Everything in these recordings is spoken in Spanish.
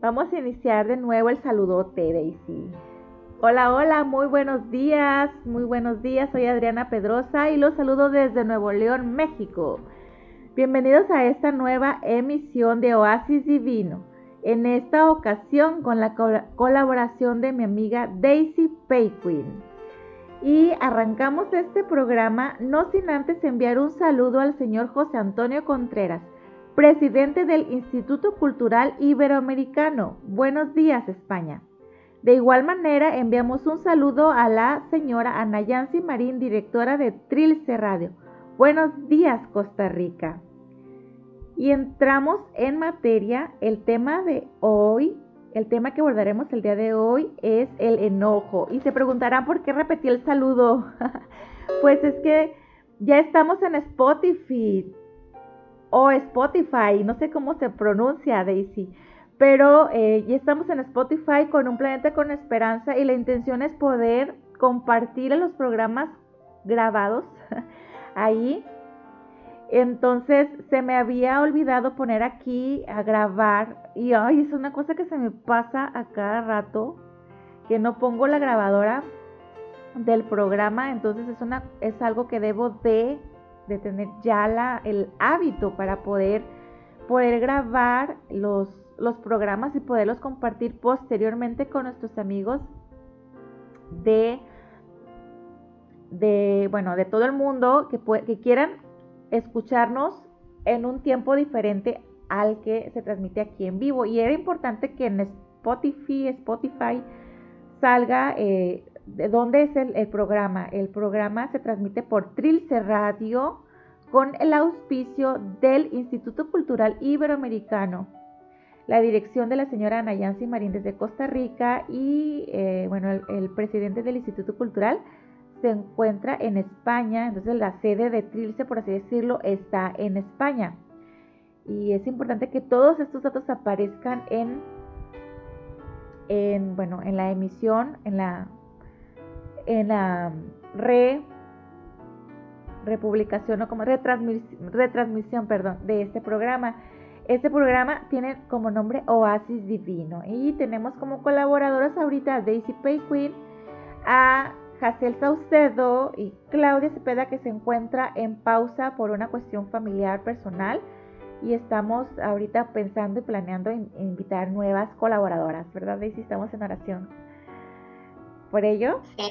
Vamos a iniciar de nuevo el saludote, Daisy. Hola, hola, muy buenos días, muy buenos días. Soy Adriana Pedrosa y los saludo desde Nuevo León, México. Bienvenidos a esta nueva emisión de Oasis Divino. En esta ocasión con la colaboración de mi amiga Daisy Payquin. Y arrancamos este programa no sin antes enviar un saludo al señor José Antonio Contreras, presidente del Instituto Cultural Iberoamericano. Buenos días, España. De igual manera, enviamos un saludo a la señora Ana Yancy Marín, directora de Trilce Radio. Buenos días, Costa Rica. Y entramos en materia. El tema de hoy el tema que abordaremos el día de hoy es el enojo. Y se preguntarán por qué repetí el saludo. pues es que ya estamos en Spotify o Spotify, no sé cómo se pronuncia Daisy, pero eh, ya estamos en Spotify con un planeta con esperanza y la intención es poder compartir los programas grabados ahí. Entonces se me había olvidado poner aquí a grabar y ay, es una cosa que se me pasa a cada rato que no pongo la grabadora del programa, entonces es una es algo que debo de, de tener ya la, el hábito para poder poder grabar los, los programas y poderlos compartir posteriormente con nuestros amigos de de bueno, de todo el mundo que, que quieran escucharnos en un tiempo diferente al que se transmite aquí en vivo. Y era importante que en Spotify, Spotify salga eh, de dónde es el, programa. El programa se transmite por Trilce Radio con el auspicio del Instituto Cultural Iberoamericano. La dirección de la señora Ana Yancy Marín desde Costa Rica y eh, bueno, el presidente del Instituto Cultural se encuentra en España, entonces la sede de Trilce, por así decirlo, está en España. Y es importante que todos estos datos aparezcan en, en bueno, en la emisión, en la, en la re, republicación o como retransmisión, retransmisión perdón, de este programa. Este programa tiene como nombre Oasis Divino y tenemos como colaboradoras ahorita a Daisy Pay Queen, a Jacel Saucedo y Claudia Cepeda que se encuentra en pausa por una cuestión familiar personal y estamos ahorita pensando y planeando invitar nuevas colaboradoras, ¿verdad Daisy? Estamos en oración. ¿Por ello? Sí,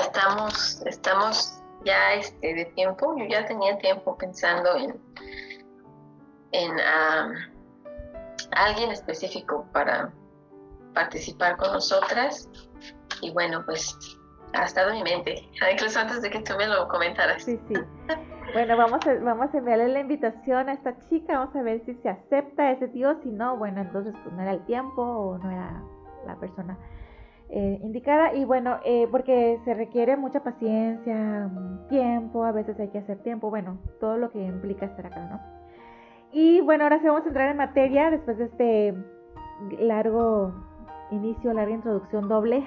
estamos, estamos ya este, de tiempo, yo ya tenía tiempo pensando en, en alguien específico para participar con nosotras y bueno, pues ha estado en mi mente, incluso antes de que tú me lo comentaras. Sí, sí. Bueno, vamos a, vamos a enviarle la invitación a esta chica, vamos a ver si se acepta ese tío, si no, bueno, entonces pues no era el tiempo o no era la persona eh, indicada. Y bueno, eh, porque se requiere mucha paciencia, tiempo, a veces hay que hacer tiempo, bueno, todo lo que implica estar acá, ¿no? Y bueno, ahora sí vamos a entrar en materia después de este largo inicio, larga introducción doble.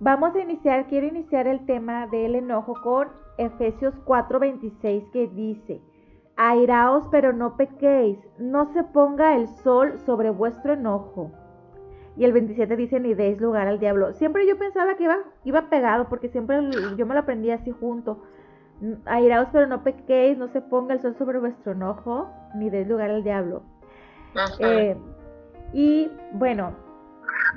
Vamos a iniciar, quiero iniciar el tema del enojo con Efesios 4:26 que dice, airaos pero no pequéis, no se ponga el sol sobre vuestro enojo. Y el 27 dice, ni deis lugar al diablo. Siempre yo pensaba que iba, iba pegado porque siempre yo me lo aprendí así junto. Airaos pero no pequéis, no se ponga el sol sobre vuestro enojo, ni deis lugar al diablo. Eh, y bueno,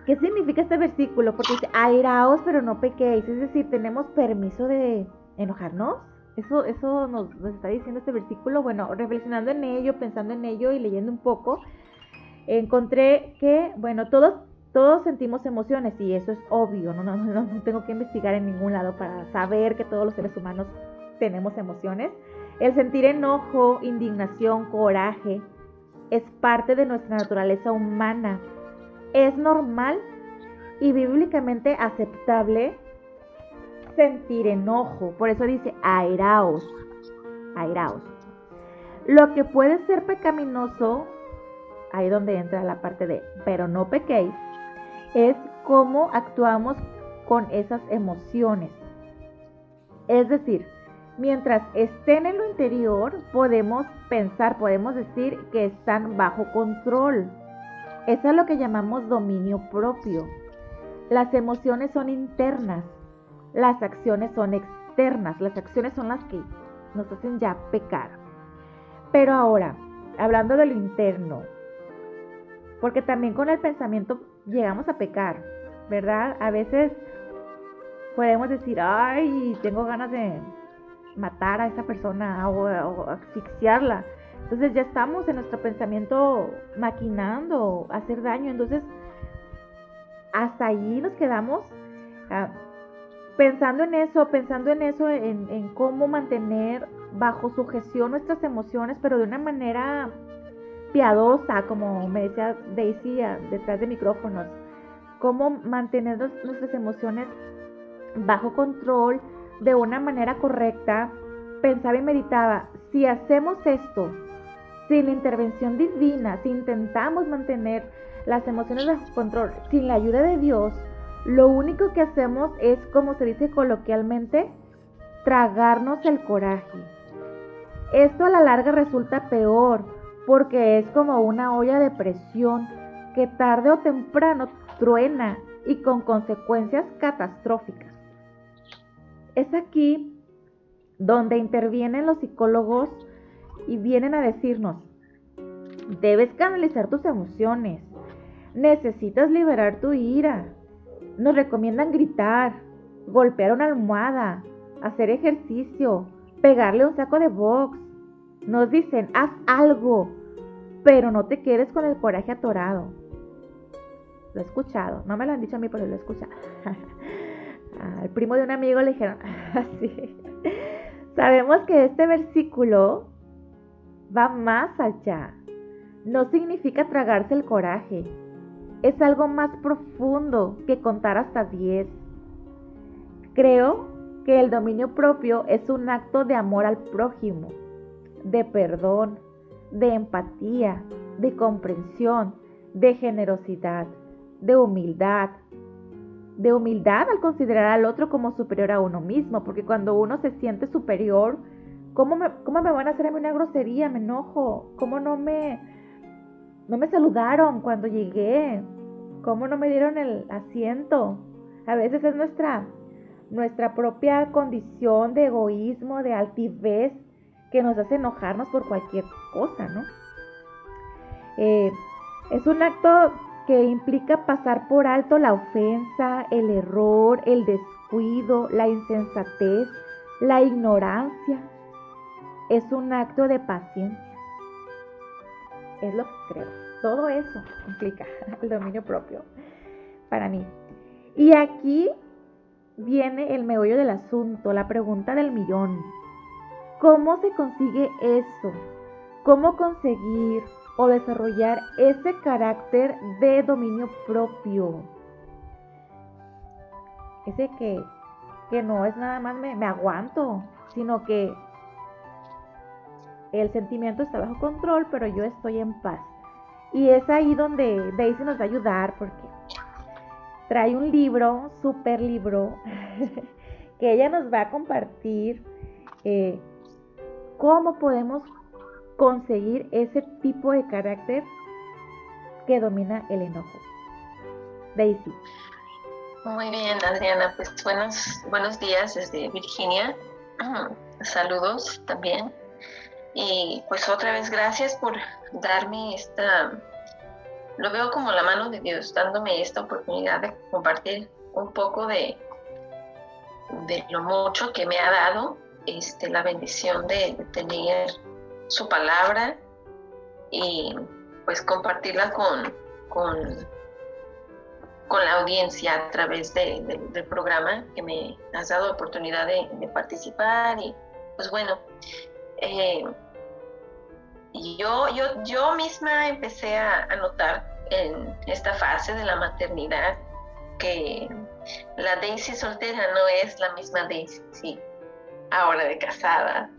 ¿Qué significa este versículo? Porque dice, airaos pero no pequéis. Es decir, tenemos permiso de enojarnos. Eso, eso nos, está diciendo este versículo. Bueno, reflexionando en ello, pensando en ello y leyendo un poco, encontré que, bueno, todos, todos sentimos emociones y eso es obvio. No, no, no, no tengo que investigar en ningún lado para saber que todos los seres humanos tenemos emociones. El sentir enojo, indignación, coraje, es parte de nuestra naturaleza humana es normal y bíblicamente aceptable sentir enojo. Por eso dice airaos, airaos. Lo que puede ser pecaminoso, ahí donde entra la parte de pero no pequéis, es cómo actuamos con esas emociones. Es decir, mientras estén en lo interior, podemos pensar, podemos decir que están bajo control Eso es lo que llamamos dominio propio. Las emociones son internas, las acciones son externas, las acciones son las que nos hacen ya pecar. Pero ahora, hablando de lo interno, porque también con el pensamiento llegamos a pecar, ¿verdad? A veces podemos decir, ay, tengo ganas de matar a esa persona o, asfixiarla. Entonces ya estamos en nuestro pensamiento maquinando hacer daño. Entonces, hasta allí nos quedamos ah, pensando en eso, pensando en eso, en, en cómo mantener bajo sujeción nuestras emociones, pero de una manera piadosa, como me decía Daisy ah, detrás de micrófonos, cómo mantener nuestras emociones bajo control de una manera correcta, pensaba y meditaba, si hacemos esto sin la intervención divina, si intentamos mantener las emociones bajo control sin la ayuda de Dios, lo único que hacemos es, como se dice coloquialmente, tragarnos el coraje. Esto a la larga resulta peor porque es como una olla de presión que tarde o temprano truena y con consecuencias catastróficas. Es aquí donde intervienen los psicólogos y vienen a decirnos, debes canalizar tus emociones, necesitas liberar tu ira. Nos recomiendan gritar, golpear una almohada, hacer ejercicio, pegarle un saco de box. Nos dicen, haz algo, pero no te quedes con el coraje atorado. Lo he escuchado, no me lo han dicho a mí, pero lo he escuchado. Al primo de un amigo le dijeron así. Sabemos que este versículo va más allá. No significa tragarse el coraje. Es algo más profundo que contar hasta 10. Creo que el dominio propio es un acto de amor al prójimo, de perdón, de empatía, de comprensión, de generosidad, de humildad. De humildad al considerar al otro como superior a uno mismo, porque cuando uno se siente superior, ¿cómo me, cómo me van a hacer a mí una grosería? Me enojo. ¿Cómo no me, no me saludaron cuando llegué? ¿Cómo no me dieron el asiento? A veces es nuestra, nuestra propia condición de egoísmo, de altivez, que nos hace enojarnos por cualquier cosa, ¿no? Eh, es un acto que implica pasar por alto la ofensa, el error, el descuido, la insensatez, la ignorancia. Es un acto de paciencia. Es lo que creo. Todo eso implica el dominio propio para mí. Y aquí viene el meollo del asunto, la pregunta del millón. ¿Cómo se consigue eso? ¿Cómo conseguir o desarrollar ese carácter de dominio propio? Ese que, que no es nada más me, aguanto, sino que el sentimiento está bajo control, pero yo estoy en paz. Y es ahí donde Daisy nos va a ayudar porque trae un libro, super libro, que ella nos va a compartir eh, ¿Cómo podemos conseguir ese tipo de carácter que domina el enojo? Daisy. Muy bien, Adriana. Pues buenos, buenos días desde Virginia. Saludos también. Y pues otra vez gracias por darme esta, lo veo como la mano de Dios, dándome esta oportunidad de compartir un poco de, de lo mucho que me ha dado este, la bendición de, tener su palabra y pues compartirla con, con, con la audiencia a través del programa que me has dado oportunidad de, participar y pues bueno, eh, yo, yo, yo misma empecé a, a notar en esta fase de la maternidad que la Daisy soltera no es la misma Daisy ahora de casada.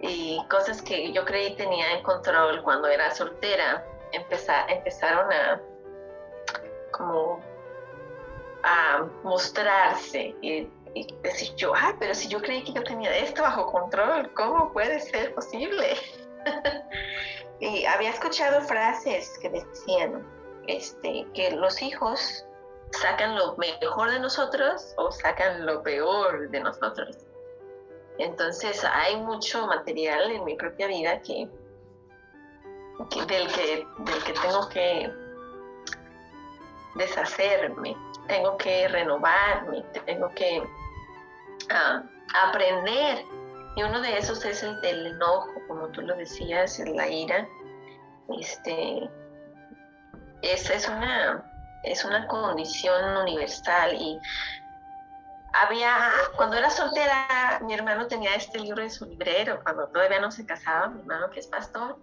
Y cosas que yo creí tenía en control cuando era soltera, empezaron a como a mostrarse y, decir yo, ah, pero si yo creí que yo tenía esto bajo control, ¿cómo puede ser posible? y había escuchado frases que decían, este, que los hijos sacan lo mejor de nosotros o sacan lo peor de nosotros. Entonces hay mucho material en mi propia vida que, del, que del que tengo que deshacerme, tengo que renovarme, tengo que ah, aprender. Y uno de esos es el del enojo, como tú lo decías, la ira. Este, es, es, una, es una condición universal y había, cuando era soltera, mi hermano tenía este libro en su librero, cuando todavía no se casaba, mi hermano que es pastor,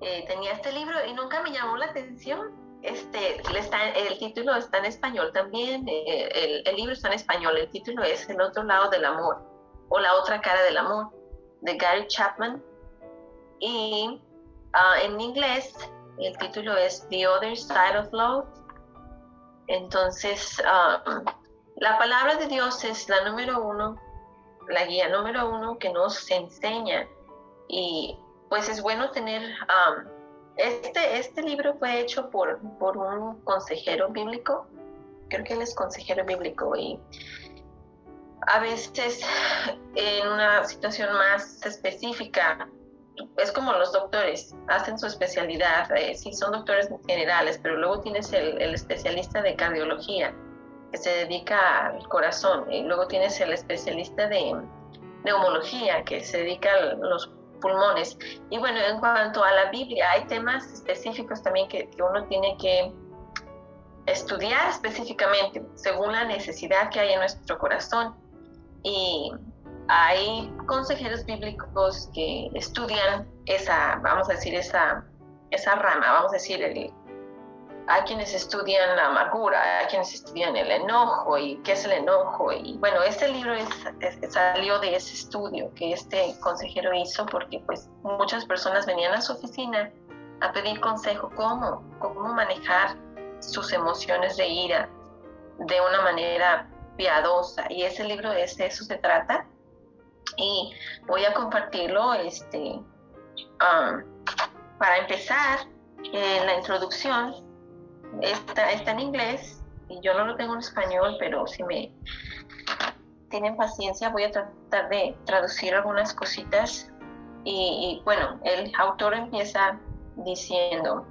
eh, tenía este libro y nunca me llamó la atención. Este, está, el título está en español también, eh, el, el, libro está en español, el título es El otro lado del amor o La otra cara del amor, de Gary Chapman. Y uh, en inglés el título es The Other Side of Love. Entonces, um, la palabra de Dios es la número uno, la guía número uno que nos enseña. Y pues es bueno tener... Um, este, este libro fue hecho por, por un consejero bíblico, creo que él es consejero bíblico y a veces en una situación más específica es como los doctores, hacen su especialidad, eh, sí son doctores generales, pero luego tienes el, especialista de cardiología que se dedica al corazón, y luego tienes el especialista de neumología que se dedica a los pulmones. Y bueno, en cuanto a la Biblia, hay temas específicos también que, uno tiene que estudiar específicamente según la necesidad que hay en nuestro corazón. Y hay consejeros bíblicos que estudian esa, vamos a decir, esa, esa rama, vamos a decir, el, hay quienes estudian la amargura, hay quienes estudian el enojo y qué es el enojo. Y bueno, este libro es, salió de ese estudio que este consejero hizo porque pues muchas personas venían a su oficina a pedir consejo cómo, cómo manejar sus emociones de ira de una manera piadosa. Y ese libro es de eso se trata y voy a compartirlo este, um, para empezar en la introducción está, está en inglés y yo no lo tengo en español pero si me tienen paciencia voy a tratar de traducir algunas cositas. Y, bueno el autor empieza diciendo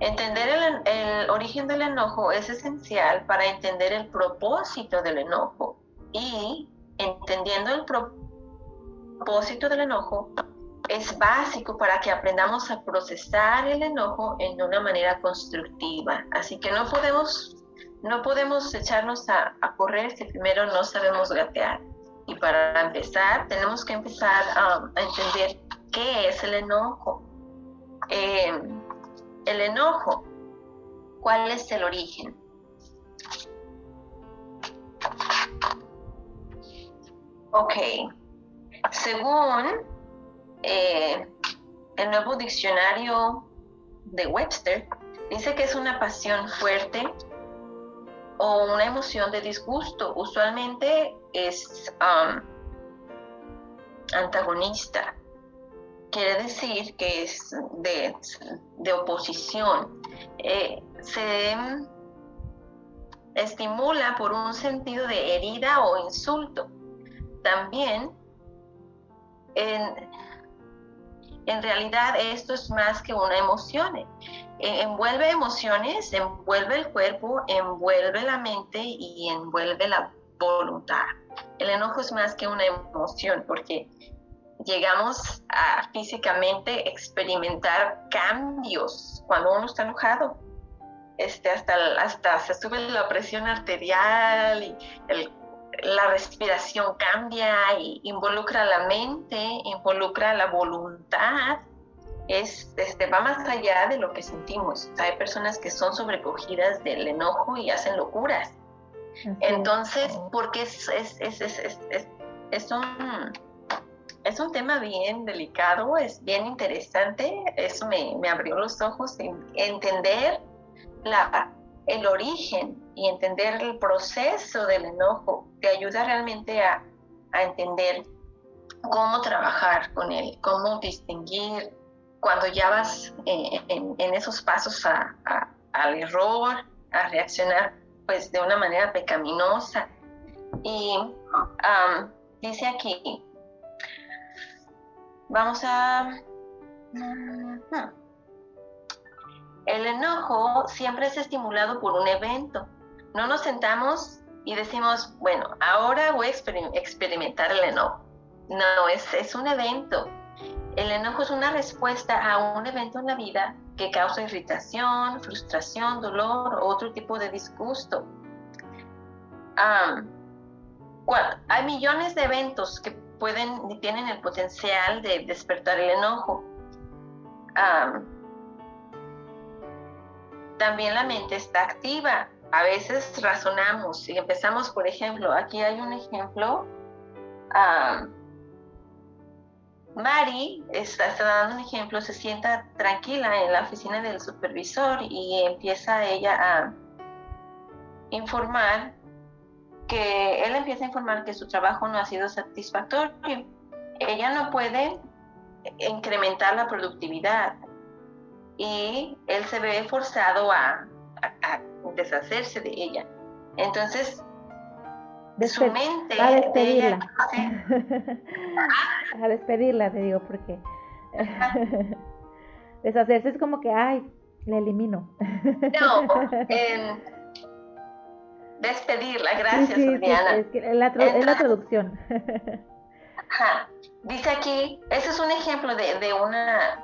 Entender el, el, origen del enojo es esencial para entender el propósito del enojo. Y entendiendo el propósito del enojo es básico para que aprendamos a procesar el enojo en una manera constructiva. Así que no podemos, no podemos echarnos a, correr si primero no sabemos gatear. Y para empezar, tenemos que empezar a entender qué es el enojo. Em, el enojo, ¿cuál es el origen? Ok, según eh, el nuevo diccionario de Webster, dice que es una pasión fuerte o una emoción de disgusto. Usualmente es um, antagonista. Quiere decir que es de, oposición. Eh, se estimula por un sentido de herida o insulto. También en, realidad esto es más que una emoción. Eh, envuelve emociones, envuelve el cuerpo, envuelve la mente y envuelve la voluntad. El enojo es más que una emoción porque llegamos a físicamente experimentar cambios cuando uno está enojado. Este, hasta, hasta se sube la presión arterial y el la respiración cambia y involucra la mente, involucra la voluntad, es, este, va más allá de lo que sentimos. hay personas que son sobrecogidas del enojo y hacen locuras. Entonces, porque es, es, es, es, un, es un tema bien delicado, es bien interesante, eso me, me abrió los ojos, entender la, el origen y entender el proceso del enojo te ayuda realmente a, entender cómo trabajar con él, cómo distinguir cuando ya vas eh, en, esos pasos a, al error, a reaccionar pues de una manera pecaminosa. Y dice aquí, vamos a... El enojo siempre es estimulado por un evento. No nos sentamos y decimos, bueno, ahora voy a experimentar el enojo. No, es, un evento. El enojo es una respuesta a un evento en la vida que causa irritación, frustración, dolor o otro tipo de disgusto. hay millones de eventos que pueden tienen el potencial de despertar el enojo. También la mente está activa. A veces razonamos y empezamos, por ejemplo, aquí hay un ejemplo. Mari está, dando un ejemplo, se sienta tranquila en la oficina del supervisor y empieza ella a informar que él empieza a informar que su trabajo no ha sido satisfactorio. Ella no puede incrementar la productividad y él se ve forzado a, deshacerse de ella. Entonces, su mente... A despedirla. a despedirla, te digo, porque deshacerse es como que, ay, le elimino. no, despedirla, gracias, sí, es, la traducción. Dice aquí, ese es un ejemplo de, una,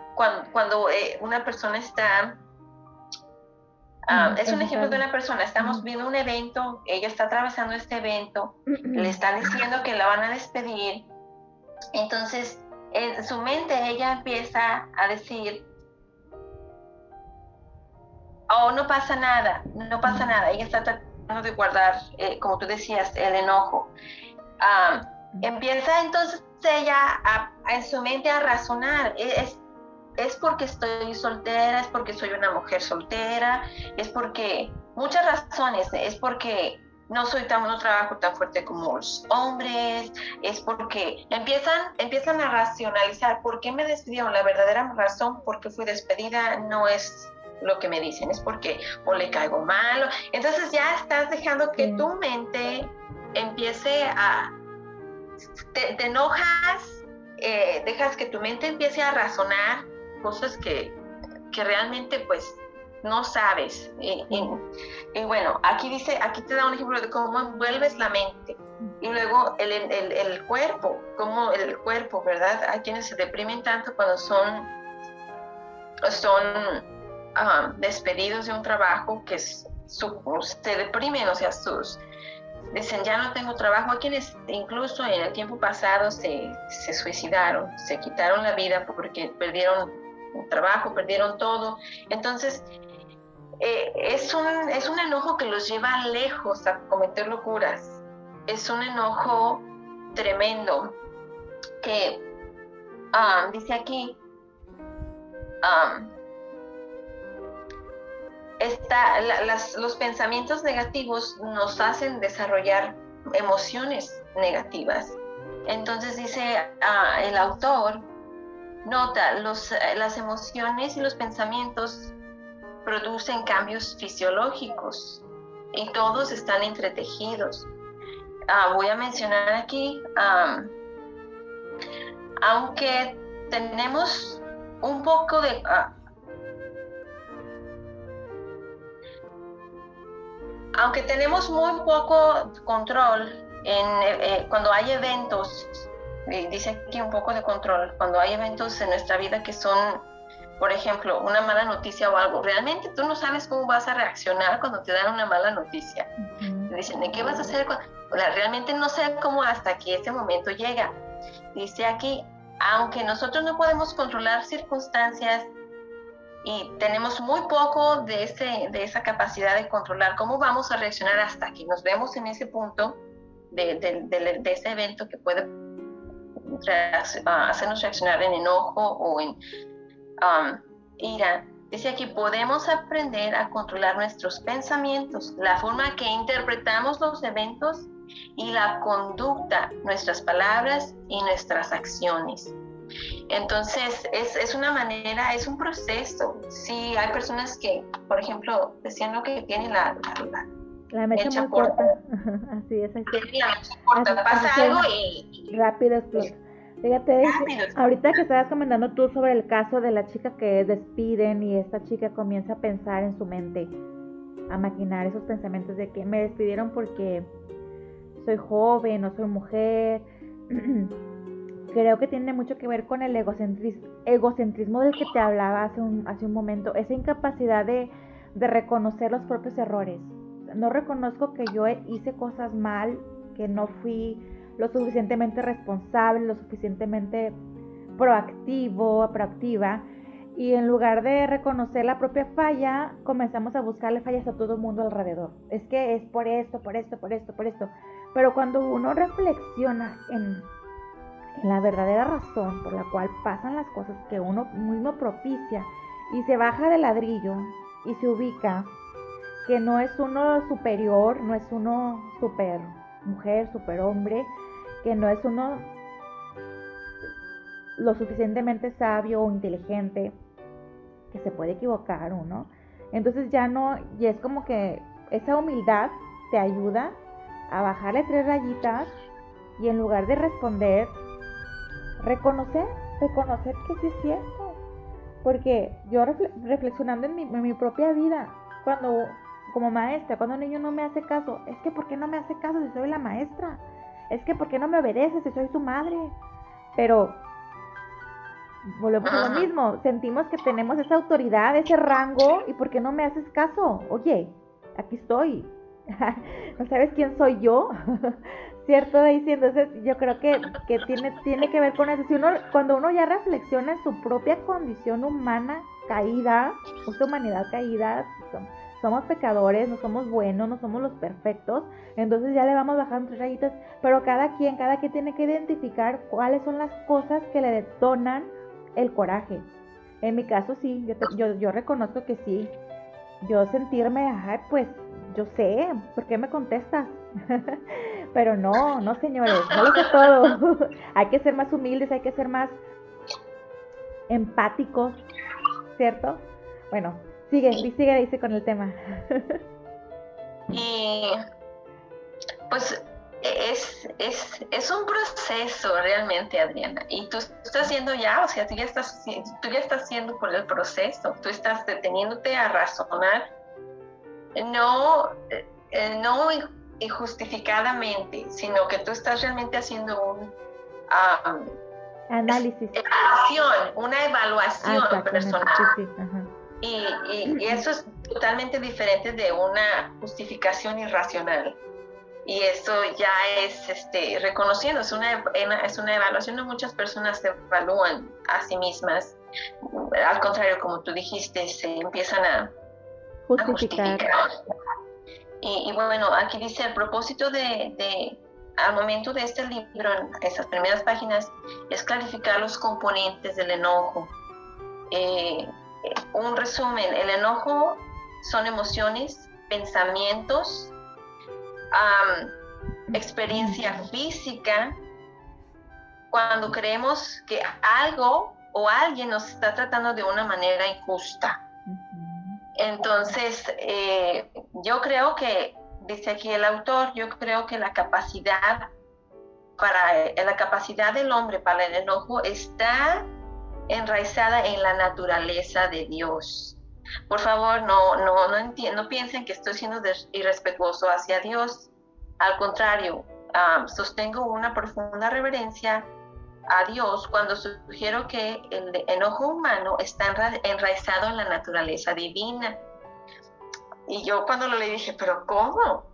cuando, eh, una persona está Ah, es un ejemplo de una persona, estamos viendo un evento, ella está atravesando este evento, le están diciendo que la van a despedir, entonces en su mente ella empieza a decir, oh, no pasa nada, no pasa nada, ella está tratando de guardar, eh, como tú decías, el enojo. Ah, empieza entonces ella a, en su mente a razonar, es, es porque estoy soltera, es porque soy una mujer soltera, es porque muchas razones, es porque no soy tan no trabajo tan fuerte como los hombres, es porque empiezan empiezan a racionalizar por qué me despidieron, la verdadera razón por qué fui despedida no es lo que me dicen, es porque o le caigo mal, entonces ya estás dejando que tu mente empiece a te, enojas, eh, dejas que tu mente empiece a razonar cosas que, realmente pues no sabes. Y, bueno, aquí dice, aquí te da un ejemplo de cómo envuelves la mente. Y luego el, el, cuerpo, como el cuerpo, ¿verdad? Hay quienes se deprimen tanto cuando son, son ah, despedidos de un trabajo que se deprimen, o sea, sus, dicen ya no tengo trabajo. Hay quienes incluso en el tiempo pasado se, se suicidaron, se quitaron la vida porque perdieron trabajo, perdieron todo. Entonces, eh, es, un, es un enojo que los lleva lejos a cometer locuras. Es un enojo tremendo que ah, dice aquí, ah, los pensamientos negativos nos hacen desarrollar emociones negativas. Entonces dice ah, el autor Nota, los, eh, las emociones y los pensamientos producen cambios fisiológicos y todos están entretejidos. Ah, voy a mencionar aquí, aunque tenemos un poco de... Ah, aunque tenemos muy poco control en, eh, eh, cuando hay eventos dice aquí un poco de control. Cuando hay eventos en nuestra vida que son, por ejemplo, una mala noticia o algo, realmente tú no sabes cómo vas a reaccionar cuando te dan una mala noticia. Dicen, ¿de qué vas a hacer? realmente no sé cómo hasta que ese momento llega. Dice aquí, aunque nosotros no podemos controlar circunstancias y tenemos muy poco de, ese, de esa capacidad de controlar, ¿cómo vamos a reaccionar hasta que nos vemos en ese punto de, de, de ese evento que puede hacernos reaccionar en enojo o en um, ira. Dice aquí, podemos aprender a controlar nuestros pensamientos, la forma que interpretamos los eventos y la conducta, nuestras palabras y nuestras acciones. Entonces, es, es, una manera, es un proceso. Sí, hay personas que, por ejemplo, decían lo que tienen la, la, la mecha, muy corta. Así es. Así. La mecha corta. Pasa algo y... Rápido explota. Fíjate, ahorita que estabas comentando tú sobre el caso de la chica que despiden y esta chica comienza a pensar en su mente, a maquinar esos pensamientos de que me despidieron porque soy joven o soy mujer. Creo que tiene mucho que ver con el egocentrismo, egocentrismo del que te hablaba hace un, hace un momento, esa incapacidad de, de reconocer los propios errores. No reconozco que yo hice cosas mal, que no fui lo suficientemente responsable, lo suficientemente proactivo, proactiva. Y en lugar de reconocer la propia falla, comenzamos a buscarle fallas a todo el mundo alrededor. Es que es por esto, por esto, por esto, por esto. Pero cuando uno reflexiona en, en la verdadera razón por la cual pasan las cosas que uno mismo propicia y se baja del ladrillo y se ubica que no es uno superior, no es uno super mujer, super hombre, que no es uno lo suficientemente sabio o inteligente, que se puede equivocar uno. Entonces ya no, y es como que esa humildad te ayuda a bajarle tres rayitas y en lugar de responder, reconocer, reconocer que sí es cierto. Porque yo reflexionando en mi, en mi propia vida, cuando como maestra, cuando un niño no me hace caso, es que ¿por qué no me hace caso si soy la maestra? es que ¿por qué no me obedeces si soy tu madre? Pero volvemos a lo mismo, sentimos que tenemos esa autoridad, ese rango, y ¿por qué no me haces caso? Oye, aquí estoy. ¿No sabes quién soy yo? ¿Cierto, Daisy? Entonces yo creo que, que, tiene, tiene que ver con eso. Si uno, cuando uno ya reflexiona en su propia condición humana caída, esta humanidad caída, somos pecadores, no somos buenos, no somos los perfectos, entonces ya le vamos bajando tres rayitas, pero cada quien, cada quien tiene que identificar cuáles son las cosas que le detonan el coraje. En mi caso sí, yo, yo, reconozco que sí, yo sentirme, pues yo sé, ¿por qué me contestas? pero no, no señores, no lo sé todo. hay que ser más humildes, hay que ser más empáticos, ¿cierto? Bueno, Sigue, sigue, dice con el tema. y pues es, es, es, un proceso realmente, Adriana. Y tú estás haciendo ya, o sea, tú ya estás, tú ya estás haciendo por el proceso, tú estás deteniéndote a razonar, no, eh, no injustificadamente, sino que tú estás realmente haciendo un análisis. Evaluación, una evaluación ah, personal. Sí, y, y, eso es totalmente diferente de una justificación irracional. Y eso ya es este, reconociendo, es una, es una evaluación, no muchas personas se evalúan a sí mismas. Al contrario, como tú dijiste, se empiezan a justificar. Y, y, bueno, aquí dice, el propósito de, de, al momento de este libro, en esas primeras páginas, es clarificar los componentes del enojo. Eh, un resumen, el enojo son emociones, pensamientos, experiencia física, cuando creemos que algo o alguien nos está tratando de una manera injusta. Entonces, eh, yo creo que, dice aquí el autor, yo creo que la capacidad para la capacidad del hombre para el enojo está enraizada en la naturaleza de Dios. Por favor, no, no, no, no piensen que estoy siendo irrespetuoso hacia Dios. Al contrario, sostengo una profunda reverencia a Dios cuando sugiero que el enojo humano está enraizado en la naturaleza divina. Y yo cuando lo leí dije, pero ¿cómo?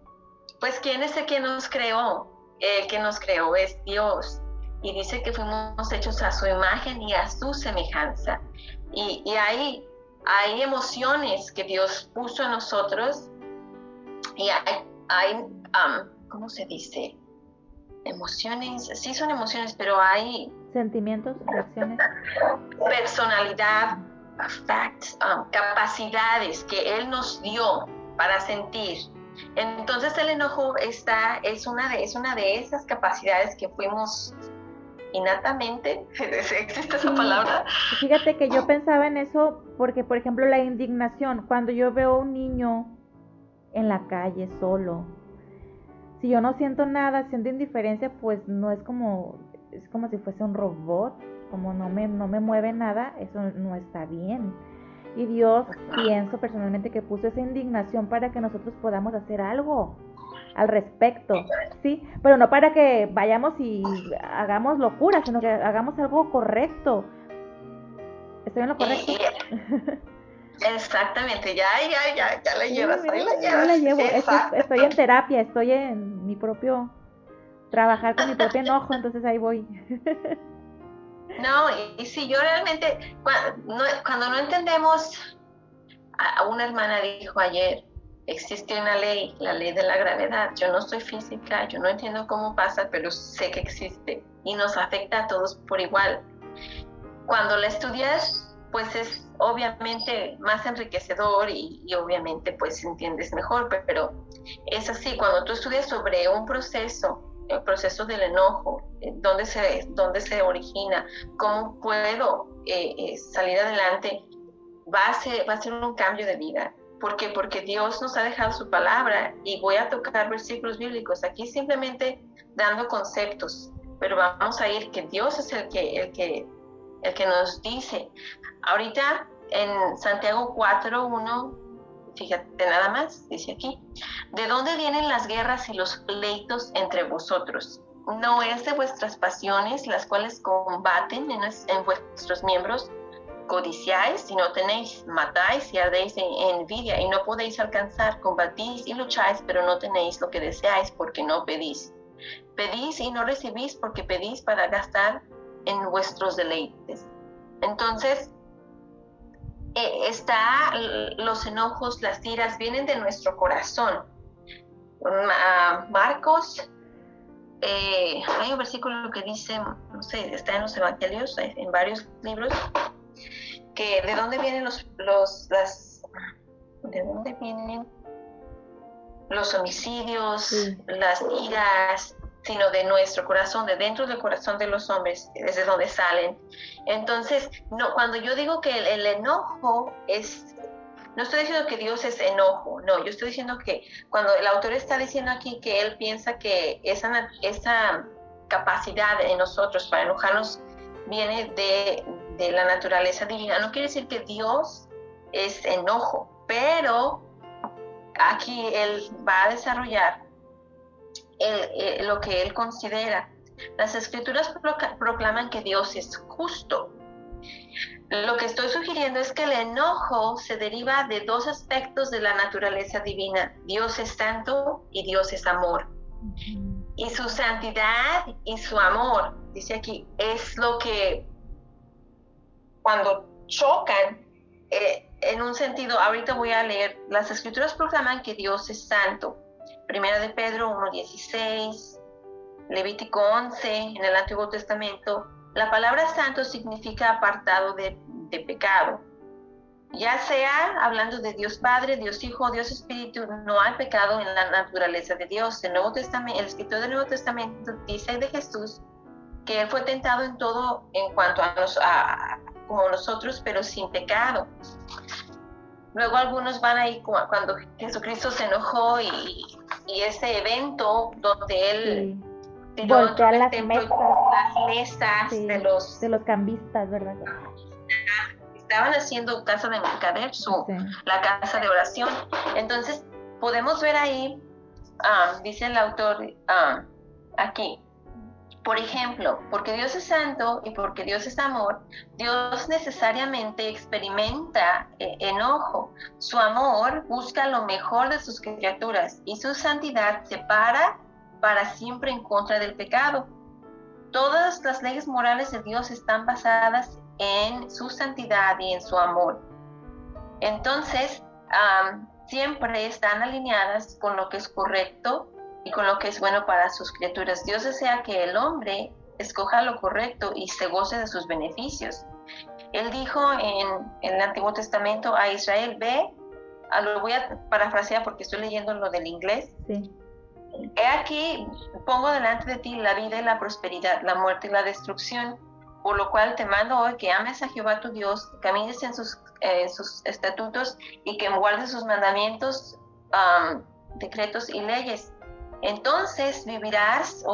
Pues ¿quién es el que nos creó? El que nos creó es Dios y dice que fuimos hechos a su imagen y a su semejanza. Y, y hay, hay emociones que Dios puso en nosotros y hay, hay um, ¿cómo se dice? Emociones, sí son emociones, pero hay... Sentimientos, reacciones. Personalidad, facts, um, capacidades que Él nos dio para sentir. Entonces el enojo está, es, una de, es una de esas capacidades que fuimos innatamente, existe esa palabra. Fíjate que yo pensaba en eso porque, por ejemplo, la indignación, cuando yo veo a un niño en la calle solo, si yo no siento nada, siento indiferencia, pues no es como, es como si fuese un robot, como no me, no me mueve nada, eso no está bien. Y Dios, pienso personalmente que puso esa indignación para que nosotros podamos hacer algo al respecto, ¿sí? Pero no para que vayamos y hagamos locura, sino que hagamos algo correcto. ¿Estoy en lo correcto? Exactamente, ya, ya, ya, ya la llevas, ahí la llevas. la llevo, estoy, en terapia, estoy en mi propio, trabajar con mi propio enojo, entonces ahí voy. No, y, si yo realmente, cuando no, entendemos, a, una hermana dijo ayer, existe una ley, la ley de la gravedad. Yo no soy física, yo no entiendo cómo pasa, pero sé que existe y nos afecta a todos por igual. Cuando la estudias, pues es obviamente más enriquecedor y, obviamente pues entiendes mejor, pero es así, cuando tú estudias sobre un proceso el proceso del enojo, eh, dónde se, dónde se origina, cómo puedo eh, eh, salir adelante, va a, ser, va a ser un cambio de vida. ¿Por qué? Porque Dios nos ha dejado su palabra y voy a tocar versículos bíblicos aquí simplemente dando conceptos, pero vamos a ir que Dios es el que, el que, el que nos dice. Ahorita en Santiago 4.1 Fíjate nada más, dice aquí. ¿De dónde vienen las guerras y los pleitos entre vosotros? No es de vuestras pasiones las cuales combaten en, vuestros miembros. Codiciáis no tenéis, matáis y ardéis en, envidia y no podéis alcanzar, combatís y lucháis, pero no tenéis lo que deseáis porque no pedís. Pedís y no recibís porque pedís para gastar en vuestros deleites. Entonces, eh, está los enojos, las iras, vienen de nuestro corazón. Marcos, eh, hay un versículo que dice, no sé, está en los evangelios, en varios libros, que de dónde vienen los, los las, de dónde vienen los homicidios, las iras, sino de nuestro corazón, de dentro del corazón de los hombres, desde donde salen. Entonces, no, cuando yo digo que el, enojo es, no estoy diciendo que Dios es enojo, no, yo estoy diciendo que cuando el autor está diciendo aquí que él piensa que esa, esa capacidad en nosotros para enojarnos viene de, de la naturaleza divina, no quiere decir que Dios es enojo, pero aquí él va a desarrollar eh, lo que él considera. Las escrituras proclaman que Dios es justo. Lo que estoy sugiriendo es que el enojo se deriva de dos aspectos de la naturaleza divina. Dios es santo y Dios es amor. Y su santidad y su amor, dice aquí, es lo que cuando chocan, eh, en un sentido, ahorita voy a leer, las escrituras proclaman que Dios es santo Primera de Pedro 1.16, Levítico 11 en el Antiguo Testamento, la palabra santo significa apartado de, pecado. Ya sea hablando de Dios Padre, Dios Hijo, Dios Espíritu, no hay pecado en la naturaleza de Dios. El, Nuevo Testamento, el escritor del Nuevo Testamento dice de Jesús que Él fue tentado en todo en cuanto a, nos, a como nosotros, pero sin pecado. Luego algunos van ahí cuando Jesucristo se enojó y, ese evento donde él las mesas, las mesas de los de los cambistas, ¿verdad? Estaban haciendo casa de mercader, su la casa de oración. Entonces podemos ver ahí, ah, dice el autor ah, aquí, por ejemplo, porque Dios es santo y porque Dios es amor, Dios necesariamente experimenta eh, enojo. Su amor busca lo mejor de sus criaturas y su santidad se para para siempre en contra del pecado. Todas las leyes morales de Dios están basadas en su santidad y en su amor. Entonces, siempre están alineadas con lo que es correcto y con lo que es bueno para sus criaturas. Dios desea que el hombre escoja lo correcto y se goce de sus beneficios. Él dijo en, el Antiguo Testamento a Israel, ve, a lo voy a parafrasear porque estoy leyendo lo del inglés. he aquí, pongo delante de ti la vida y la prosperidad, la muerte y la destrucción, por lo cual te mando hoy que ames a Jehová tu Dios, camines en sus, sus estatutos y que guardes sus mandamientos, decretos y leyes. Entonces vivirás,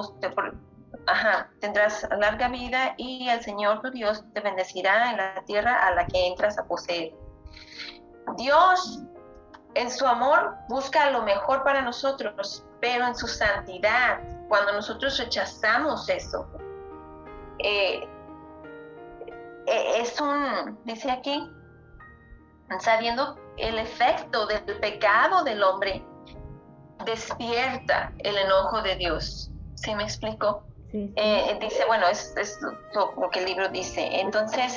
tendrás larga vida y el Señor tu Dios te bendecirá en la tierra a la que entras a poseer. Dios en su amor busca lo mejor para nosotros, pero en su santidad, cuando nosotros rechazamos eso, eh, eh, es un, dice aquí, sabiendo el efecto del pecado del hombre, despierta el enojo de Dios. ¿Sí me explico? Eh, dice, bueno, es, lo, que el libro dice. Entonces,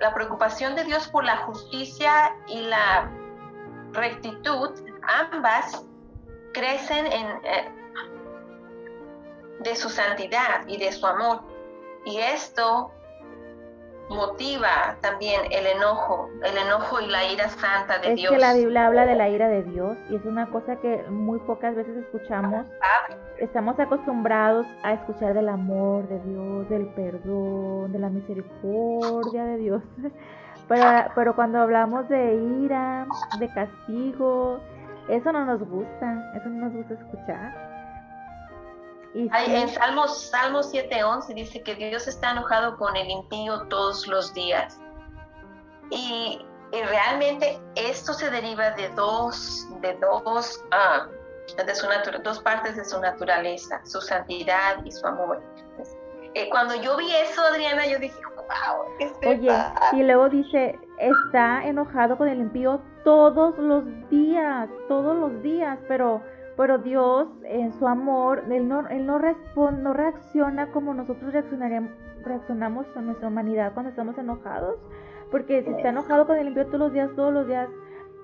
la preocupación de Dios por la justicia y la rectitud, ambas crecen en, eh, de su santidad y de su amor. Y esto motiva también el enojo, el enojo y la ira santa de Dios. Es que la Biblia habla de la ira de Dios y es una cosa que muy pocas veces escuchamos. Estamos acostumbrados a escuchar del amor de Dios, del perdón, de la misericordia de Dios. Pero, pero cuando hablamos de ira, de castigo, eso no nos gusta, eso no nos gusta escuchar. En Salmos, Salmo 7.11 dice que Dios está enojado con el impío todos los días. Y, realmente esto se deriva de dos, de dos, ah, de su dos partes de su naturaleza, su santidad y su amor. Eh, cuando yo vi eso, Adriana, yo dije, wow, ¿qué Oye, y luego dice, está enojado con el impío todos los días, todos los días, pero pero Dios, en su amor, Él no, él no, no reacciona como nosotros reaccionamos a nuestra humanidad cuando estamos enojados. Porque si está enojado con el impío todos los días, todos los días,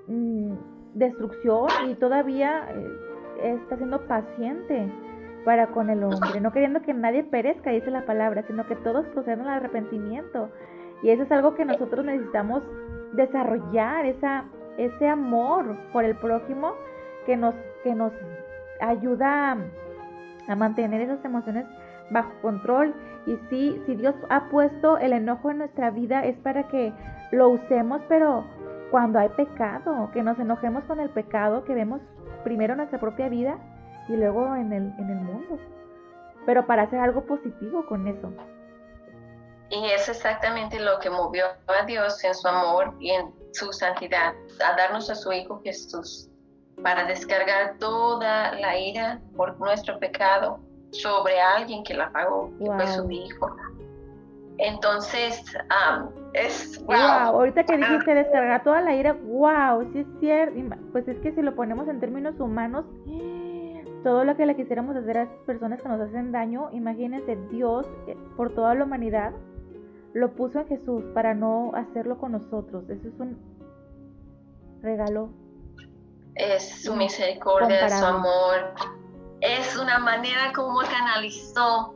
mm, destrucción y todavía eh, está siendo paciente para con el hombre, no queriendo que nadie perezca, dice la palabra, sino que todos procedan al arrepentimiento. Y eso es algo que nosotros necesitamos desarrollar, esa, ese amor por el prójimo que nos, que nos ayuda a, mantener esas emociones bajo control. Y sí, si Dios ha puesto el enojo en nuestra vida es para que lo usemos, pero cuando hay pecado, que nos enojemos con el pecado que vemos primero en nuestra propia vida y luego en el, en el mundo. Pero para hacer algo positivo con eso. Y es exactamente lo que movió a Dios en su amor y en su santidad, a darnos a su Hijo Jesús para descargar toda la ira por nuestro pecado sobre alguien que la pagó, que fue su hijo. Entonces, es wow. Ahorita que dijiste descargar toda la ira, wow, sí es cierto. Pues es que si lo ponemos en términos humanos, todo lo que le quisiéramos hacer a esas personas que nos hacen daño, imagínense, Dios eh, por toda la humanidad lo puso en Jesús para no hacerlo con nosotros. Eso es un regalo es su misericordia, su amor. Es una manera como canalizó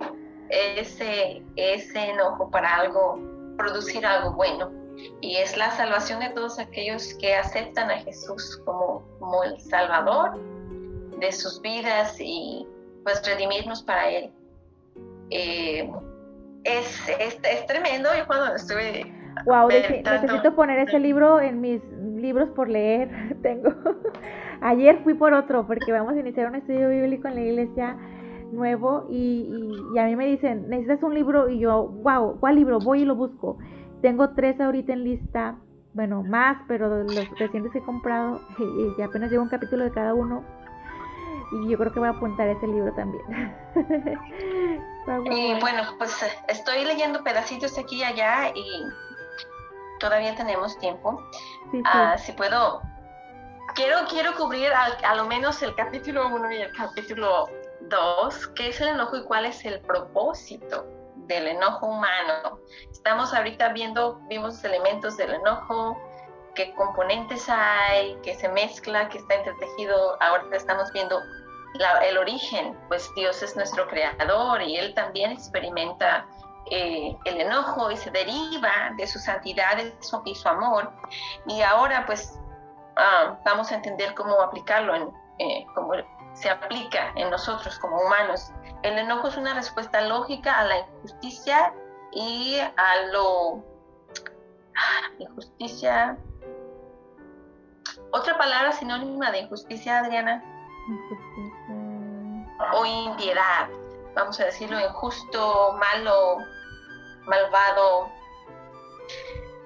ese, ese enojo para algo, producir algo bueno. Y es la salvación de todos aquellos que aceptan a Jesús como, como el Salvador de sus vidas y pues redimirnos para Él. Eh, es, es, tremendo. Yo cuando estuve... Wow, necesito poner ese libro en mis libros por leer tengo. Ayer fui por otro porque vamos a iniciar un estudio bíblico en la iglesia nuevo y, a mí me dicen, necesitas un libro y yo, wow, ¿cuál libro? Voy y lo busco. Tengo tres ahorita en lista, bueno, más, pero los recientes que he comprado y, apenas llevo un capítulo de cada uno. Y yo creo que voy a apuntar ese libro también. y bueno, pues estoy leyendo pedacitos aquí y allá y todavía tenemos tiempo. Ah, si puedo, quiero, quiero cubrir a, lo menos el capítulo 1 y el capítulo 2, qué es el enojo y cuál es el propósito del enojo humano. Estamos ahorita viendo, vimos elementos del enojo, qué componentes hay, qué se mezcla, qué está entretejido. Ahora estamos viendo el origen, pues Dios es nuestro creador y Él también experimenta eh, el enojo y se deriva de su santidad y su amor. Y ahora pues ah, vamos a entender cómo aplicarlo en, eh, como se aplica en nosotros como humanos. El enojo es una respuesta lógica a la injusticia y a lo... Injusticia. Otra palabra sinónima de injusticia, Adriana. O impiedad, vamos a decirlo, injusto, malo, malvado.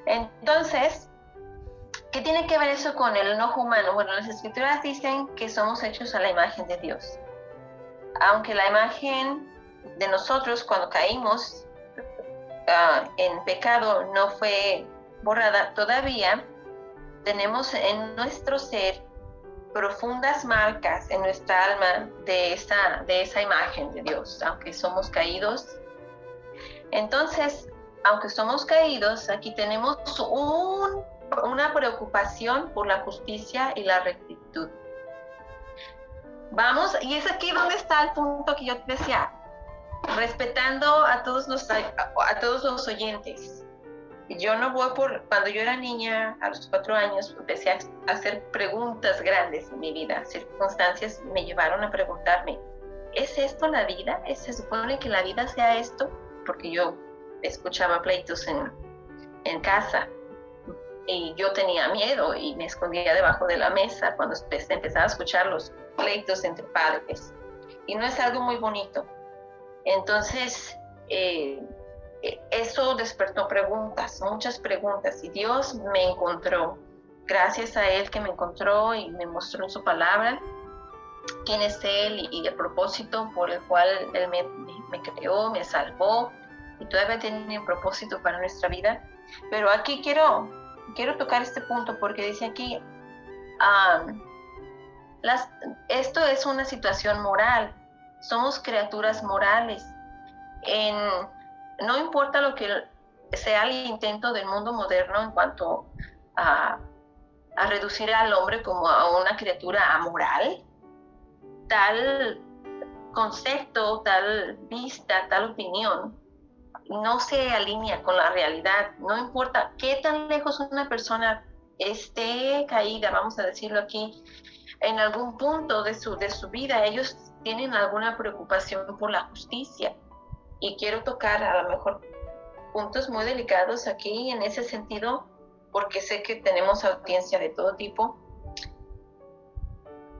Entonces, ¿qué tiene que ver eso con el enojo humano? Bueno, las escrituras dicen que somos hechos a la imagen de Dios. Aunque la imagen de nosotros cuando caímos ah, en pecado no fue borrada, todavía tenemos en nuestro ser profundas marcas en nuestra alma de esa, de esa imagen de Dios, aunque somos caídos. Entonces, aunque somos caídos, aquí tenemos una preocupación por la justicia y la rectitud. Vamos, y es aquí donde está el punto que yo te decía, respetando a todos los, a todos los oyentes yo no voy por, cuando yo era niña, a los cuatro años, empecé a hacer preguntas grandes en mi vida. Circunstancias me llevaron a preguntarme, ¿es esto la vida? ¿Se supone que la vida sea esto? Porque yo escuchaba pleitos en, en casa y yo tenía miedo y me escondía debajo de la mesa cuando empezaba a escuchar los pleitos entre padres. Y no es algo muy bonito. Entonces, eh, eso despertó preguntas, muchas preguntas, y Dios me encontró. Gracias a Él que me encontró y me mostró en su palabra quién es Él y, el propósito por el cual Él me, creó, me salvó y todavía tiene un propósito para nuestra vida. Pero aquí quiero, quiero tocar este punto porque dice aquí, esto es una situación moral, somos criaturas morales. En, no importa lo que sea el intento del mundo moderno en cuanto a, reducir al hombre como a una criatura amoral, tal concepto, tal vista, tal opinión no se alinea con la realidad. No importa qué tan lejos una persona esté caída, vamos a decirlo aquí, en algún punto de su, de su vida, ellos tienen alguna preocupación por la justicia y quiero tocar a lo mejor puntos muy delicados aquí en ese sentido, porque sé que tenemos audiencia de todo tipo.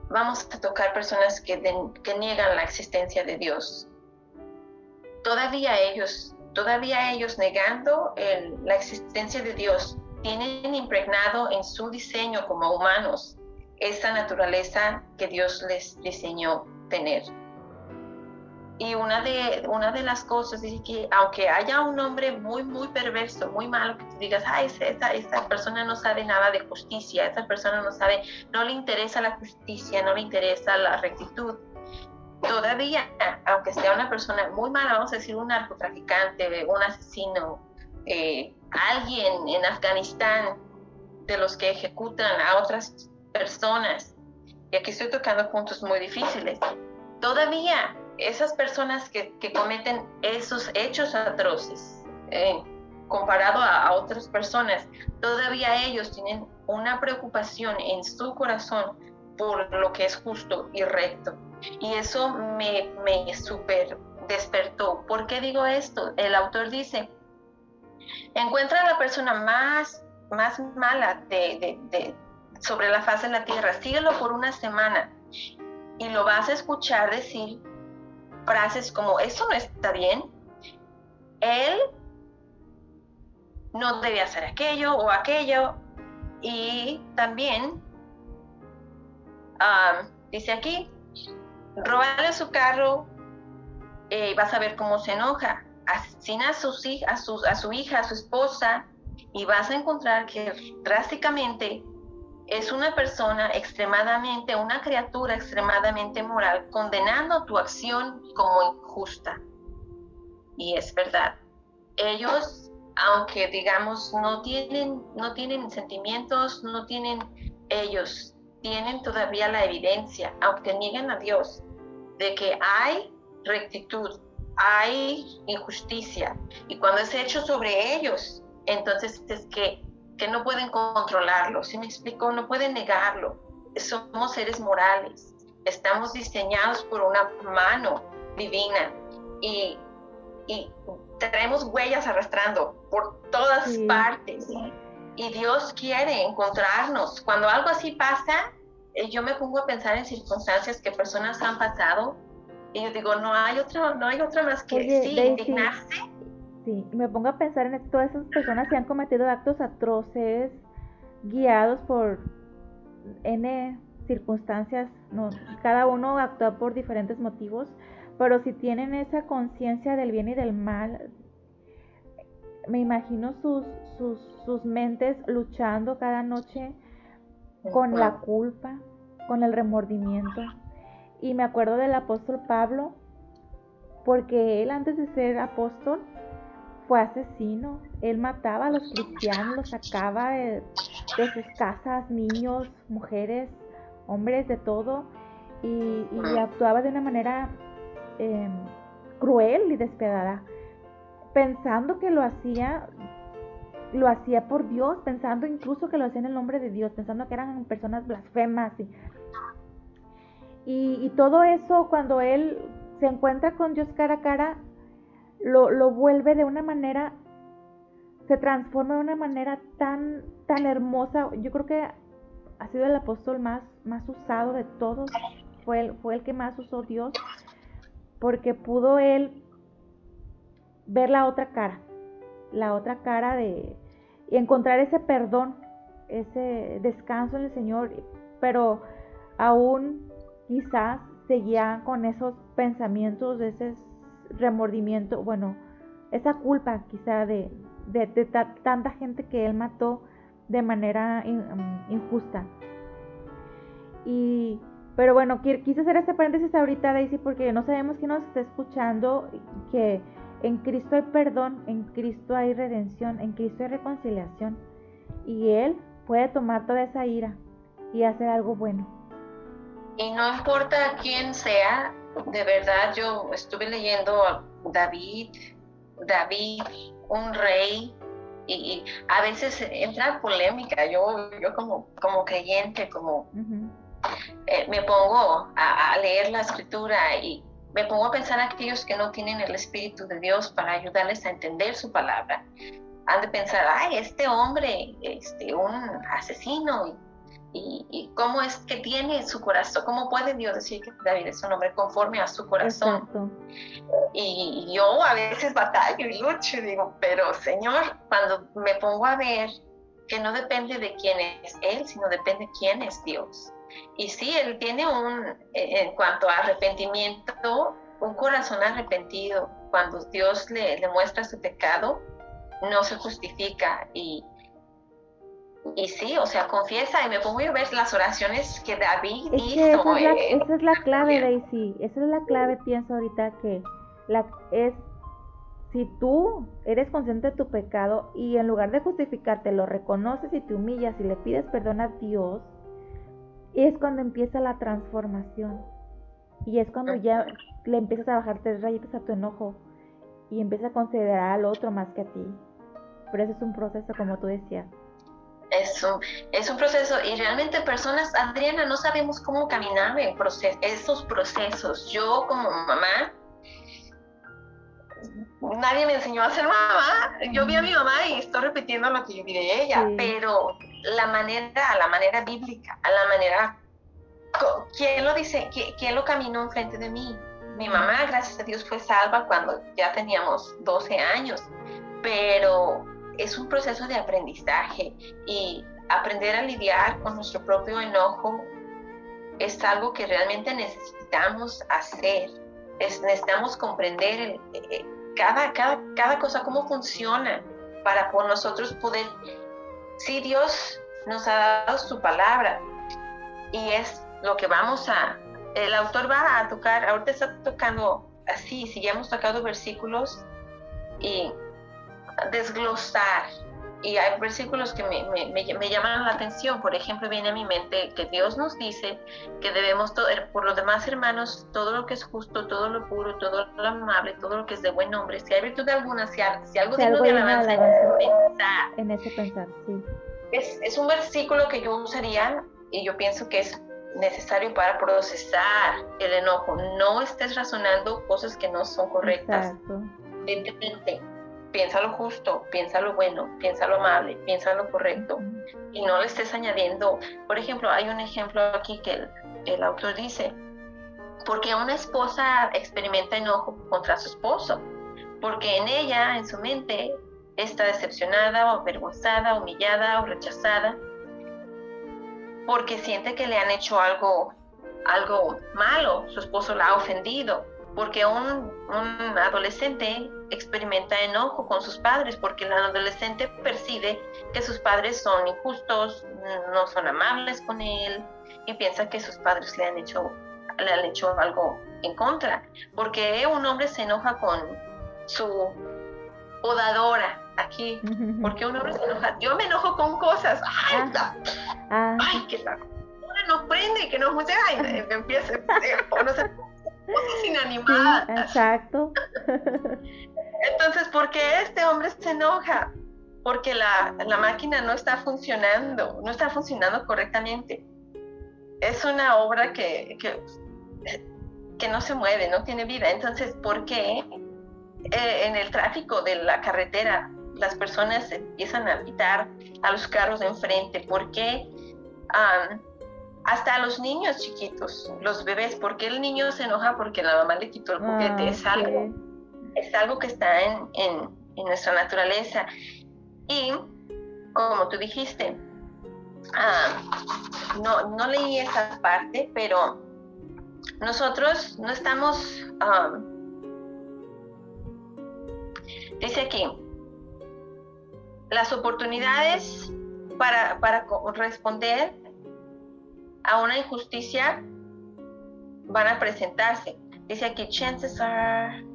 Vamos a tocar personas que, que niegan la existencia de Dios. Todavía ellos, todavía ellos negando la existencia de Dios, tienen impregnado en su diseño como humanos esa naturaleza que Dios les diseñó tener. Y una de, una de las cosas es que aunque haya un hombre muy, muy perverso, muy malo, que tú digas, ay, esa, esa persona no sabe nada de justicia, esa persona no sabe, no le interesa la justicia, no le interesa la rectitud. Todavía, aunque sea una persona muy mala, vamos a decir un narcotraficante, un asesino, eh, alguien en Afganistán de los que ejecutan a otras personas, y aquí estoy tocando puntos muy difíciles, todavía esas personas que, cometen esos hechos atroces, eh, comparado a, otras personas, todavía ellos tienen una preocupación en su corazón por lo que es justo y recto. Y eso me, me super despertó. ¿Por qué digo esto? El autor dice, encuentra a la persona más, más mala sobre la faz de la tierra, síguelo por una semana y lo vas a escuchar decir frases como, eso no está bien, él no debe hacer aquello o aquello, y también dice aquí, robarle su carro, eh, vas a ver cómo se enoja, asesina a, sus, a, su, a su hija, a su esposa, y vas a encontrar que drásticamente es una persona extremadamente, una criatura extremadamente moral, condenando tu acción como injusta. Y es verdad. Ellos, aunque digamos no tienen, no tienen sentimientos, no tienen ellos, tienen todavía la evidencia, aunque nieguen a Dios, de que hay rectitud, hay injusticia. Y cuando es hecho sobre ellos, entonces es que que no pueden controlarlo, si me explico? No pueden negarlo. Somos seres morales. estamos diseñados por una mano divina y, y traemos huellas arrastrando por todas partes. Y Dios quiere encontrarnos. Cuando algo así pasa, eh, yo me pongo a pensar en circunstancias que personas han pasado y yo digo, no hay otra, no hay otra más que sí, indignarse. Sí, me pongo a pensar en todas esas personas que han cometido actos atroces, guiados por N circunstancias, no, cada uno actúa por diferentes motivos, pero si tienen esa conciencia del bien y del mal, me imagino sus, sus, sus mentes luchando cada noche con la culpa, con el remordimiento. Y me acuerdo del apóstol Pablo, porque él antes de ser apóstol fue asesino. Él mataba a los cristianos, los sacaba de, sus casas, niños, mujeres, hombres, de todo. Y, actuaba de una manera em, cruel y despiadada, pensando que lo hacía lo hacía por Dios, pensando incluso que lo hacía en el nombre de Dios, pensando que eran personas blasfemas. Y, y, todo eso, cuando él se encuentra con Dios cara a cara, lo, lo, vuelve de una manera, se transforma de una manera tan, tan hermosa. Yo creo que ha sido el apóstol más, más usado de todos, fue el, fue el que más usó Dios, porque pudo él ver la otra cara la otra cara de encontrar ese perdón, ese descanso en el Señor, pero aún quizás seguía con esos pensamientos, ese remordimiento, bueno, esa culpa quizá de, de, tanta gente que él mató de manera um, injusta. Y, pero bueno, quise hacer este paréntesis ahorita, Daisy, porque no sabemos quién nos está escuchando, que en Cristo hay perdón, en Cristo hay redención, en Cristo hay reconciliación. Y Él puede tomar toda esa ira y hacer algo bueno. Y no importa quién sea, de verdad yo estuve leyendo a David, David, un rey, y, a veces entra polémica. Yo, yo como, como creyente, como eh, me pongo a, a, leer la escritura y, me pongo a pensar en aquellos que no tienen el Espíritu de Dios para ayudarles a entender su palabra. Han de pensar, ay, este hombre, este, un asesino, y, cómo es que tiene su corazón, cómo puede Dios decir que David es un hombre conforme a su corazón. Y, yo a veces batallo y lucho y digo, pero Señor, cuando me pongo a ver que no depende de quién es Él, sino depende de quién es Dios. Y sí, él tiene un, eh, en cuanto a arrepentimiento, un corazón arrepentido. Cuando Dios le, muestra su pecado, no se justifica. Y, y sí, o sea, confiesa. Y me pongo a ver las oraciones que David hizo. esa, es la, esa es la clave, Daisy. Esa es la clave, pienso ahorita, que la, es si tú eres consciente de tu pecado y en lugar de justificarte lo reconoces y te humillas y le pides perdón a Dios, es cuando empieza la transformación. Y es cuando ya le empiezas a bajar tres rayitas a tu enojo y empiezas a considerar al otro más que a ti. Pero eso es un proceso, como tú decías. Es un, es un proceso y realmente personas, Adriana, no sabemos cómo caminar en proces esos procesos. Yo como mamá, nadie me enseñó a ser mamá. Yo vi a mi mamá y estoy repitiendo lo que yo vi de ella, pero la manera, a la manera bíblica, a la manera, ¿quién lo dice? ¿Quién, lo caminó enfrente de mí? Mi mamá, gracias a Dios, fue salva cuando ya teníamos 12 años, pero es un proceso de aprendizaje y aprender a lidiar con nuestro propio enojo es algo que realmente necesitamos hacer. necesitamos comprender el, eh, cada, cada, cada cosa, cómo funciona, para por nosotros poder Sí, Dios nos ha dado su palabra y es lo que vamos a, el autor va a tocar, ahorita está tocando así, si ya hemos tocado versículos y desglosar. Y hay versículos que me, me, llaman la atención. Por ejemplo, viene a mi mente que Dios nos dice que debemos, por los demás hermanos, todo lo que es justo, todo lo puro, todo lo amable, todo lo que es de buen nombre, si hay virtud alguna, si, si algo digno de alabanza, en ese pensar, sí. Es, es un versículo que yo usaría y yo pienso que es necesario para procesar el enojo. No estés razonando cosas que no son correctas. Piensa lo justo, piensa lo bueno, piensa lo amable, piensa lo correcto y no le estés añadiendo. Por ejemplo, hay un ejemplo aquí que el, el autor dice, porque una esposa experimenta enojo contra su esposo, porque en ella, en su mente, está decepcionada o avergonzada, humillada o rechazada, porque siente que le han hecho algo, algo malo, su esposo la ha ofendido, porque un, un adolescente experimenta enojo con sus padres, porque el adolescente percibe que sus padres son injustos, no son amables con él y piensa que sus padres le han hecho, le han hecho algo en contra, porque un hombre se enoja con su podadora aquí, porque un hombre se enoja, yo me enojo con cosas, ay, ah. Ah. ay que la no prende, que no funciona, y empieza, o no sé, cosas inanimadas. exacto. Entonces, ¿por qué este hombre se enoja? Porque la, la, máquina no está funcionando, no está funcionando correctamente. Es una obra que, que, que no se mueve, no tiene vida. Entonces, ¿por qué eh, en el tráfico de la carretera las personas empiezan a quitar a los carros de enfrente? ¿Por qué hasta a los niños chiquitos, los bebés? ¿Por qué el niño se enoja porque la mamá le quitó el juguete? Ah, es, algo, es algo que está en, en, nuestra naturaleza. Y como tú dijiste, no, no leí esa parte, pero nosotros no estamos Dice aquí, las oportunidades para, para responder a una injusticia van a presentarse. Dice aquí, chances are...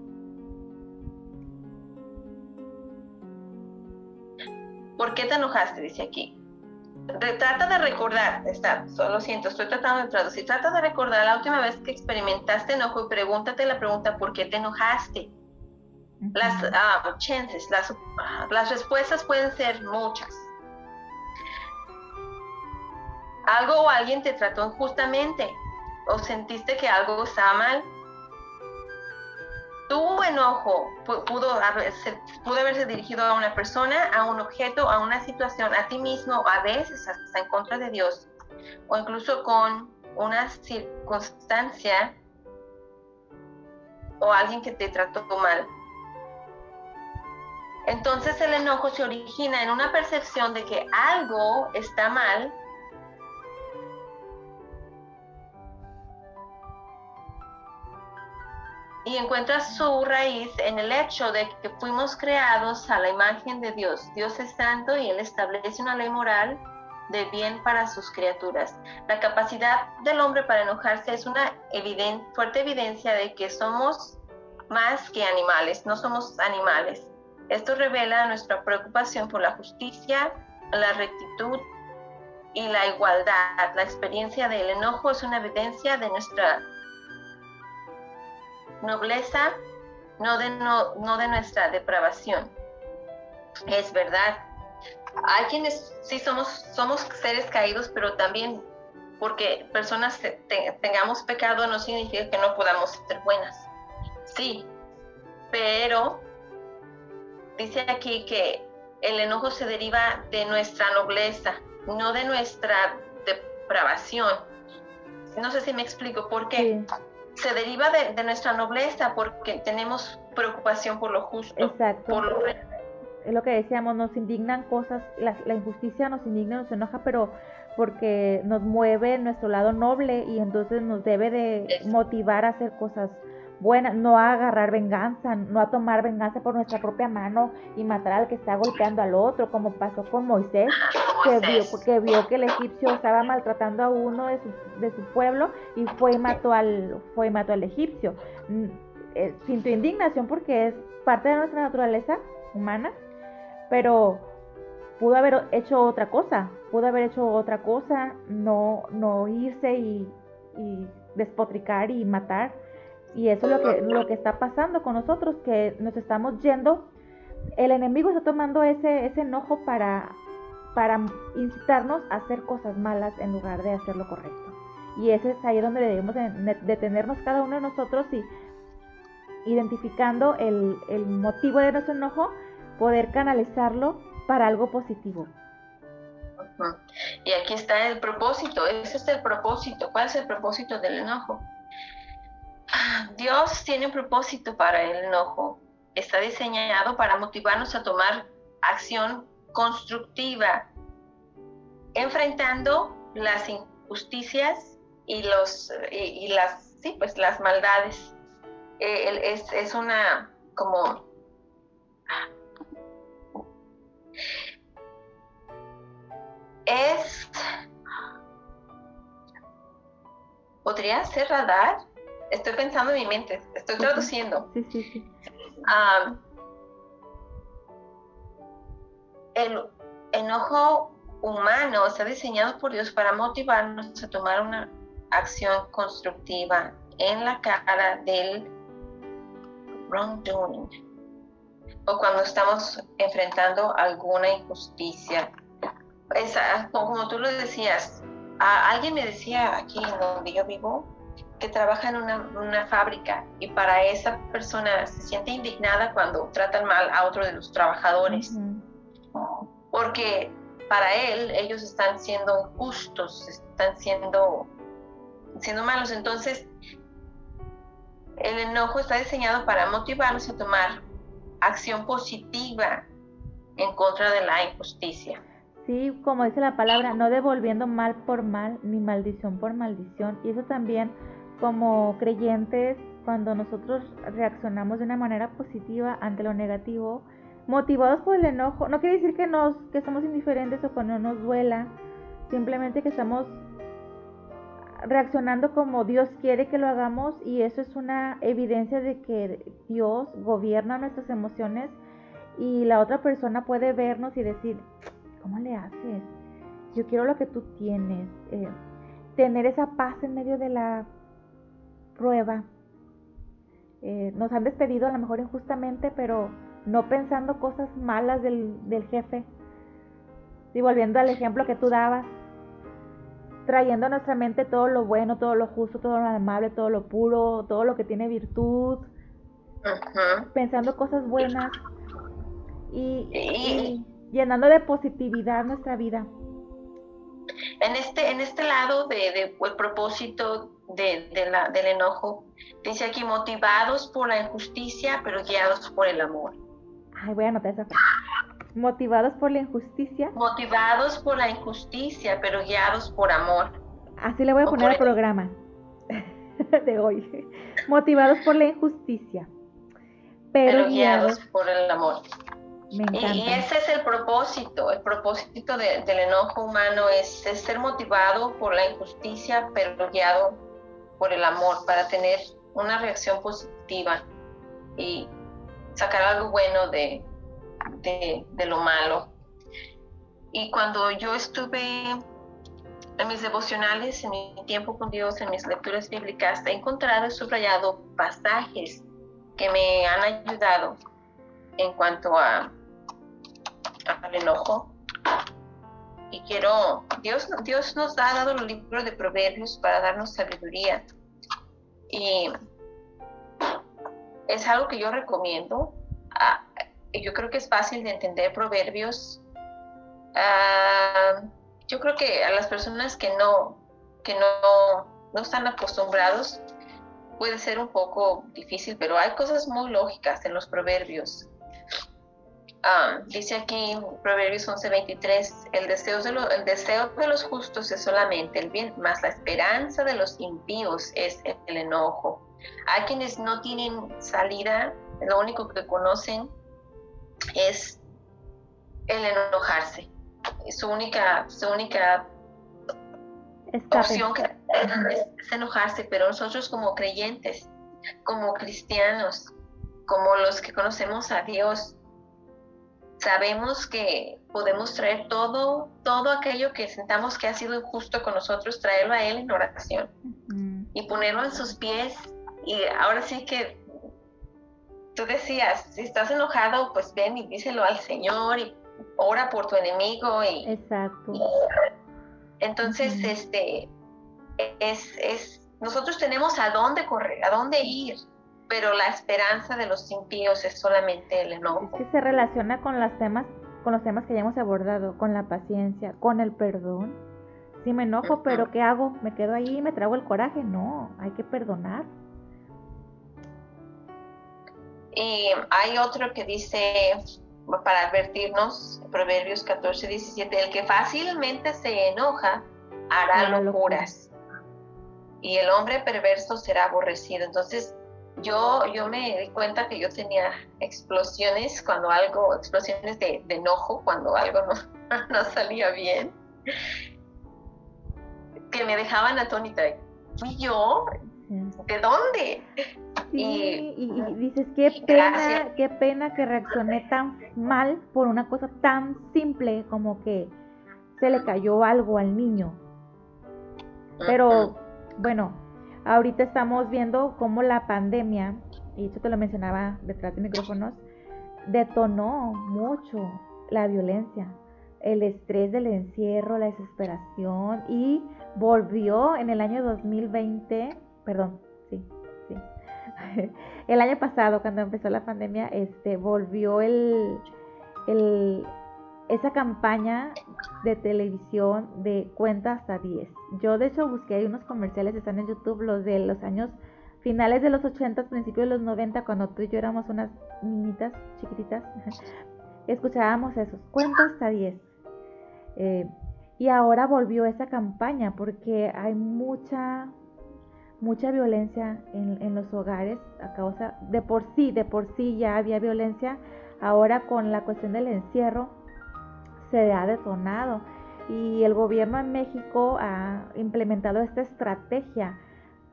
¿Por qué te enojaste? Dice aquí. Trata de recordar, está, solo siento, estoy tratando de traducir. Trata de recordar la última vez que experimentaste enojo y pregúntate la pregunta, ¿por qué te enojaste? Las uh, chances, las, las respuestas pueden ser muchas. Algo o alguien te trató injustamente o sentiste que algo estaba mal. Tu enojo pudo haberse, dirigido a una persona, a un objeto, a una situación, a ti mismo, a veces hasta en contra de Dios, o incluso con una circunstancia o alguien que te trató mal. Entonces el enojo se origina en una percepción de que algo está mal y encuentra su raíz en el hecho de que fuimos creados a la imagen de Dios. Dios es santo y Él establece una ley moral de bien para sus criaturas. La capacidad del hombre para enojarse es una fuerte evidencia de que somos más que animales, no somos animales. Esto revela nuestra preocupación por la justicia, la rectitud y la igualdad. La experiencia del enojo es una evidencia de nuestra nobleza, no de, no, de nuestra depravación. Es verdad. Hay quienes sí somos, somos seres caídos, pero también porque personas tengamos pecado no significa que no podamos ser buenas. Sí, pero dice aquí que el enojo se deriva de nuestra nobleza, no de nuestra depravación. No sé si me explico por qué. Se deriva de, nuestra nobleza porque tenemos preocupación por lo justo. Exacto. Por lo... Es lo que decíamos, nos indignan cosas, la, la injusticia nos indigna, nos enoja, pero porque nos mueve nuestro lado noble y entonces nos debe de motivar a hacer cosas buena, no a agarrar venganza, no a tomar venganza por nuestra propia mano y matar al que está golpeando al otro, como pasó con Moisés, que vio, que vio que el egipcio estaba maltratando a uno de su, de su pueblo y fue y mató al, fue y mató al egipcio. Mm, eh, sin tu indignación porque es parte de nuestra naturaleza humana, pero pudo haber hecho otra cosa, pudo haber hecho otra cosa, no, no irse y, y despotricar y matar y eso es lo que, lo que está pasando con nosotros, que nos estamos yendo, el enemigo está tomando ese, ese enojo para, para incitarnos a hacer cosas malas en lugar de hacer lo correcto. Y ese es ahí donde debemos detenernos cada uno de nosotros y identificando el, el motivo de nuestro enojo, poder canalizarlo para algo positivo. Y aquí está el propósito, ese es el propósito. ¿Cuál es el propósito del enojo? Dios tiene un propósito para el enojo. Está diseñado para motivarnos a tomar acción constructiva, enfrentando las injusticias y los y, las sí pues las maldades. Eh, es, es una como es... ¿Podría ser radar? Estoy pensando en mi mente, estoy traduciendo. Sí, sí, sí. el enojo humano está diseñado por Dios para motivarnos a tomar una acción constructiva en la cara del wrongdoing o cuando estamos enfrentando alguna injusticia como tú lo decías, alguien me decía aquí en donde yo vivo que trabaja en una, fábrica y para esa persona se siente indignada cuando tratan mal a otro de los trabajadores. Porque para él ellos están siendo injustos, están siendo, siendo malos. Entonces, el enojo está diseñado para motivarnos a tomar acción positiva en contra de la injusticia. Sí, como dice la palabra, no devolviendo mal por mal, ni maldición por maldición. Y eso también como creyentes, cuando nosotros reaccionamos de una manera positiva ante lo negativo, motivados por el enojo, no quiere decir que, nos, que somos indiferentes o que no nos duela, simplemente que estamos reaccionando como Dios quiere que lo hagamos y eso es una evidencia de que Dios gobierna nuestras emociones y la otra persona puede vernos y decir, ¿Cómo le haces? Yo quiero lo que tú tienes. Eh, tener esa paz en medio de la prueba. Eh, nos han despedido a lo mejor injustamente, pero no pensando cosas malas del, jefe. Y volviendo al ejemplo que tú dabas, trayendo a nuestra mente todo lo bueno, todo lo justo, todo lo amable, todo lo puro, todo lo que tiene virtud, pensando cosas buenas. y, llenando de positividad nuestra vida. En este, en este lado de, de el propósito de, la, del enojo, dice aquí motivados por la injusticia, pero guiados por el amor. Ay, voy a anotar esa frase. Motivados por la injusticia. Motivados por la injusticia, pero guiados por amor. Así le voy a poner al programa de hoy. Motivados por la injusticia, pero, guiados por el amor. Y, ese es el propósito, el propósito del enojo humano es, ser motivado por la injusticia, pero guiado por el amor, para tener una reacción positiva y sacar algo bueno de, de, lo malo. Y cuando yo estuve en mis devocionales, en mi tiempo con Dios, en mis lecturas bíblicas, he encontrado y subrayado pasajes que me han ayudado en cuanto a al enojo. Y quiero, Dios, Dios nos ha dado los libros de proverbios para darnos sabiduría. Y es algo que yo recomiendo. Ah, yo creo que es fácil de entender proverbios. Ah, yo creo que a las personas que no, que no, no están acostumbrados puede ser un poco difícil, pero hay cosas muy lógicas en los proverbios. Ah, dice aquí Proverbios 11:23, el, deseo de el deseo de los justos es solamente el bien, más la esperanza de los impíos es el enojo. Hay quienes no tienen salida, lo único que conocen es el enojarse. Su única, su única opción es, es enojarse, pero nosotros como creyentes, como cristianos, como los que conocemos a Dios, sabemos que podemos traer todo, todo aquello que sentamos que ha sido injusto con nosotros, traerlo a Él en oración y ponerlo en sus pies. Y ahora sí que tú decías, si estás enojado, pues ven y díselo al Señor y ora por tu enemigo. Y, Exacto. entonces, este, es, es, nosotros tenemos a dónde correr, a dónde ir, pero la esperanza de los impíos es solamente el enojo. Es que se relaciona con los temas, con los temas que ya hemos abordado, con la paciencia, con el perdón. Si me enojo, pero ¿qué hago? ¿Me quedo ahí y me trago el coraje? No, hay que perdonar. Y hay otro que dice, para advertirnos, Proverbios 14, 17, el que fácilmente se enoja hará locuras. Y el hombre perverso será aborrecido. Entonces, yo, yo me di cuenta que yo tenía explosiones cuando algo, explosiones de, enojo cuando algo no, no, salía bien, que me dejaban atónita. ¿Fui yo? ¿De dónde? Sí, y, dices, qué pena, qué pena que reaccioné tan mal por una cosa tan simple como que se le cayó algo al niño. Pero, bueno, Ahorita estamos viendo cómo la pandemia, y esto te lo mencionaba detrás de micrófonos, detonó mucho la violencia, el estrés del encierro, la desesperación y volvió en el año 2020, perdón, sí, sí. El año pasado, cuando empezó la pandemia, este, volvió el, el, esa campaña de televisión de cuenta hasta 10. Yo de hecho busqué hay unos comerciales, están en YouTube, los de los años finales de los 80, principios de los 90, cuando tú y yo éramos unas niñitas chiquititas, escuchábamos esos, cuenta hasta 10. Eh, y ahora volvió esa campaña porque hay mucha mucha violencia en, en, los hogares a causa de por sí, de por sí ya había violencia, ahora con la cuestión del encierro se ha detonado y el gobierno en México ha implementado esta estrategia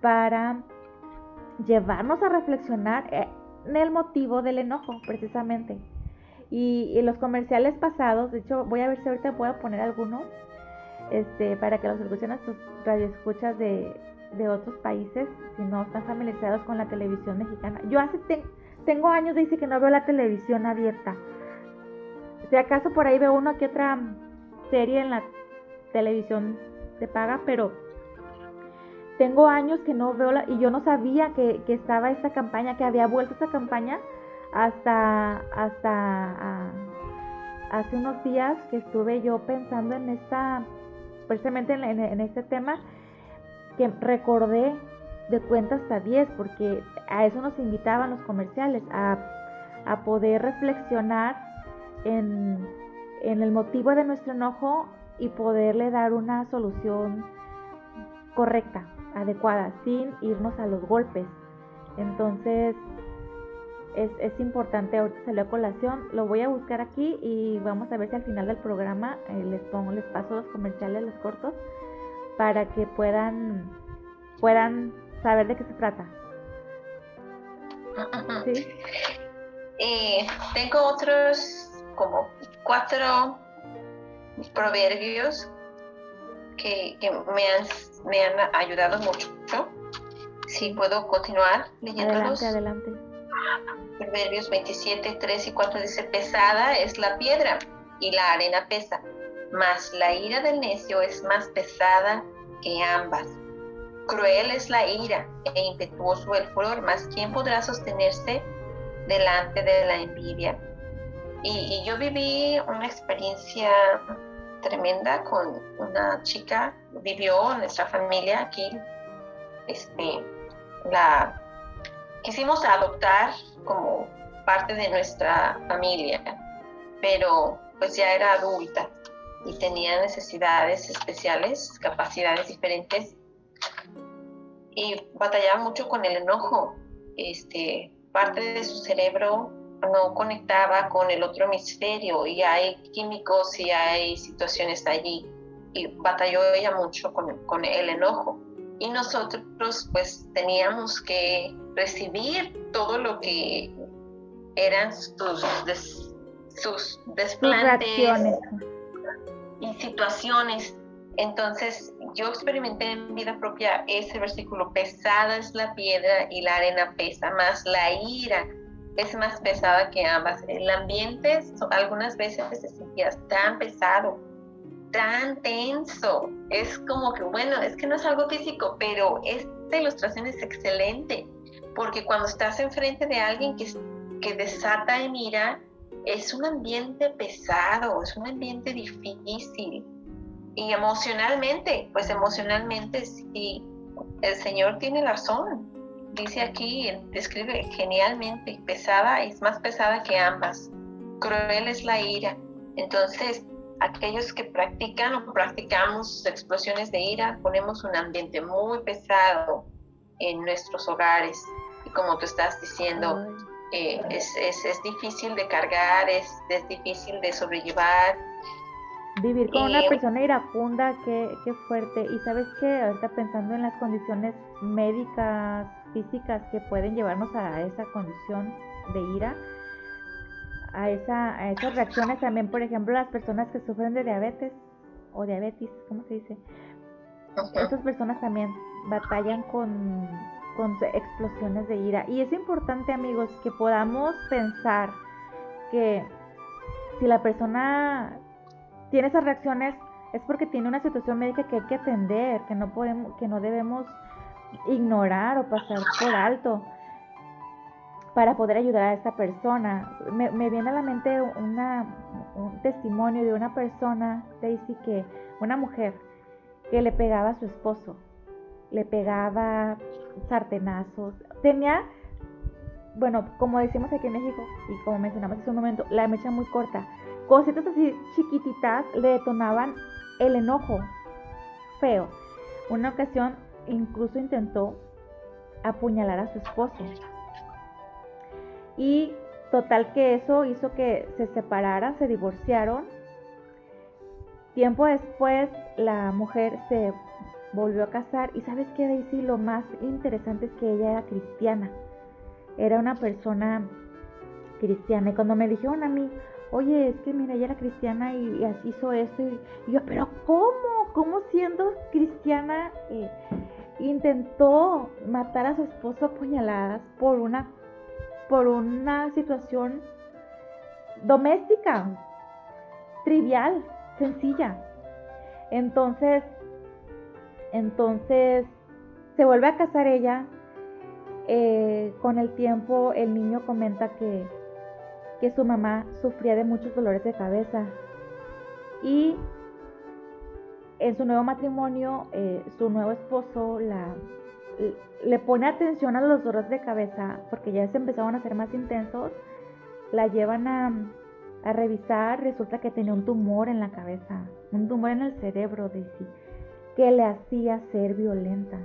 para llevarnos a reflexionar en el motivo del enojo, precisamente. Y, los comerciales pasados, de hecho, voy a ver si ahorita puedo poner algunos este, para que los escuchen a sus radioescuchas de, de otros países, si no están familiarizados con la televisión mexicana. Yo hace tengo años, dice que no veo la televisión abierta. Si acaso por ahí veo uno que otra serie en la televisión de paga, pero tengo años que no veo la, y yo no sabía que, estaba esta campaña, que había vuelto esta campaña hasta, hasta hace unos días que estuve yo pensando en esta, precisamente en, este tema, que recordé de cuenta hasta 10, porque a eso nos invitaban los comerciales, a, a poder reflexionar en, el motivo de nuestro enojo y poderle dar una solución correcta, adecuada, sin irnos a los golpes. Entonces, es, importante, ahorita salió a colación, lo voy a buscar aquí y vamos a ver si al final del programa eh, les pongo, les paso los comerciales, los cortos, para que puedan, puedan saber de qué se trata. ¿Sí? Eh, tengo otros como cuatro proverbios que, me, han, me han ayudado mucho. Si puedo continuar leyéndolos. Adelante, adelante. Proverbios 27, 3 y 4 dice, pesada es la piedra y la arena pesa, mas la ira del necio es más pesada que ambas. Cruel es la ira e impetuoso el furor, mas ¿quién podrá sostenerse delante de la envidia? Y, yo viví una experiencia tremenda con una chica, vivió nuestra familia aquí, este, la quisimos adoptar como parte de nuestra familia, pero pues ya era adulta y tenía necesidades especiales, capacidades diferentes y batallaba mucho con el enojo. Este, parte de su cerebro no conectaba con el otro hemisferio y hay químicos y hay situaciones allí y batalló ella mucho con, el enojo. Y nosotros pues teníamos que recibir todo lo que eran sus, sus desplantes y situaciones. Entonces yo experimenté en vida propia ese versículo, pesada es la piedra y la arena pesa, más la ira es más pesada que ambas. El ambiente algunas veces se sentía tan pesado tan tenso. Es como que, bueno, es que no es algo físico, pero esta ilustración es excelente, porque cuando estás enfrente de alguien que, que desata en ira, es un ambiente pesado, es un ambiente difícil. Y emocionalmente, pues emocionalmente sí, el Señor tiene razón. Dice aquí, describe genialmente, pesada, es más pesada que ambas. Cruel es la ira. Entonces, aquellos que practican o practicamos explosiones de ira, ponemos un ambiente muy pesado en nuestros hogares. Y como tú estás diciendo, eh, es, es, es, difícil de cargar, es, es difícil de sobrellevar. Vivir con una persona iracunda, qué, qué fuerte. Y sabes que ahorita pensando en las condiciones médicas, físicas que pueden llevarnos a esa condición de ira, a, esa, a esas reacciones también, por ejemplo, las personas que sufren de diabetes o diabetes, ¿cómo se dice? Esas personas también batallan con con explosiones de ira. Y es importante, amigos, que podamos pensar que si la persona tiene esas reacciones es porque tiene una situación médica que hay que atender, que no podemos, que no debemos ignorar o pasar por alto para poder ayudar a esta persona. Me, viene a la mente una, un testimonio de una persona, Daisy, que una mujer que le pegaba a su esposo le pegaba sartenazos, tenía, bueno, como decimos aquí en México y como mencionamos hace un momento, la mecha muy corta, cositas así chiquititas le detonaban el enojo feo. Una ocasión incluso intentó apuñalar a su esposo. Y total que eso hizo que se separaran, se divorciaron. Tiempo después la mujer se volvió a casar y sabes qué Daisy, lo más interesante es que ella era cristiana, era una persona cristiana y cuando me dijeron a mí, oye, es que mira, ella era cristiana y, hizo esto y, yo, pero ¿cómo? ¿Cómo siendo cristiana eh, intentó matar a su esposo a puñaladas por una, por una situación doméstica, trivial, sencilla? Entonces, entonces se vuelve a casar ella. Eh, con el tiempo el niño comenta que, que su mamá sufría de muchos dolores de cabeza. Y en su nuevo matrimonio, eh, su nuevo esposo la, le pone atención a los dolores de cabeza porque ya se empezaban a hacer más intensos. La llevan a, a revisar, resulta que tenía un tumor en la cabeza, un tumor en el cerebro, Daisy que le hacía ser violenta.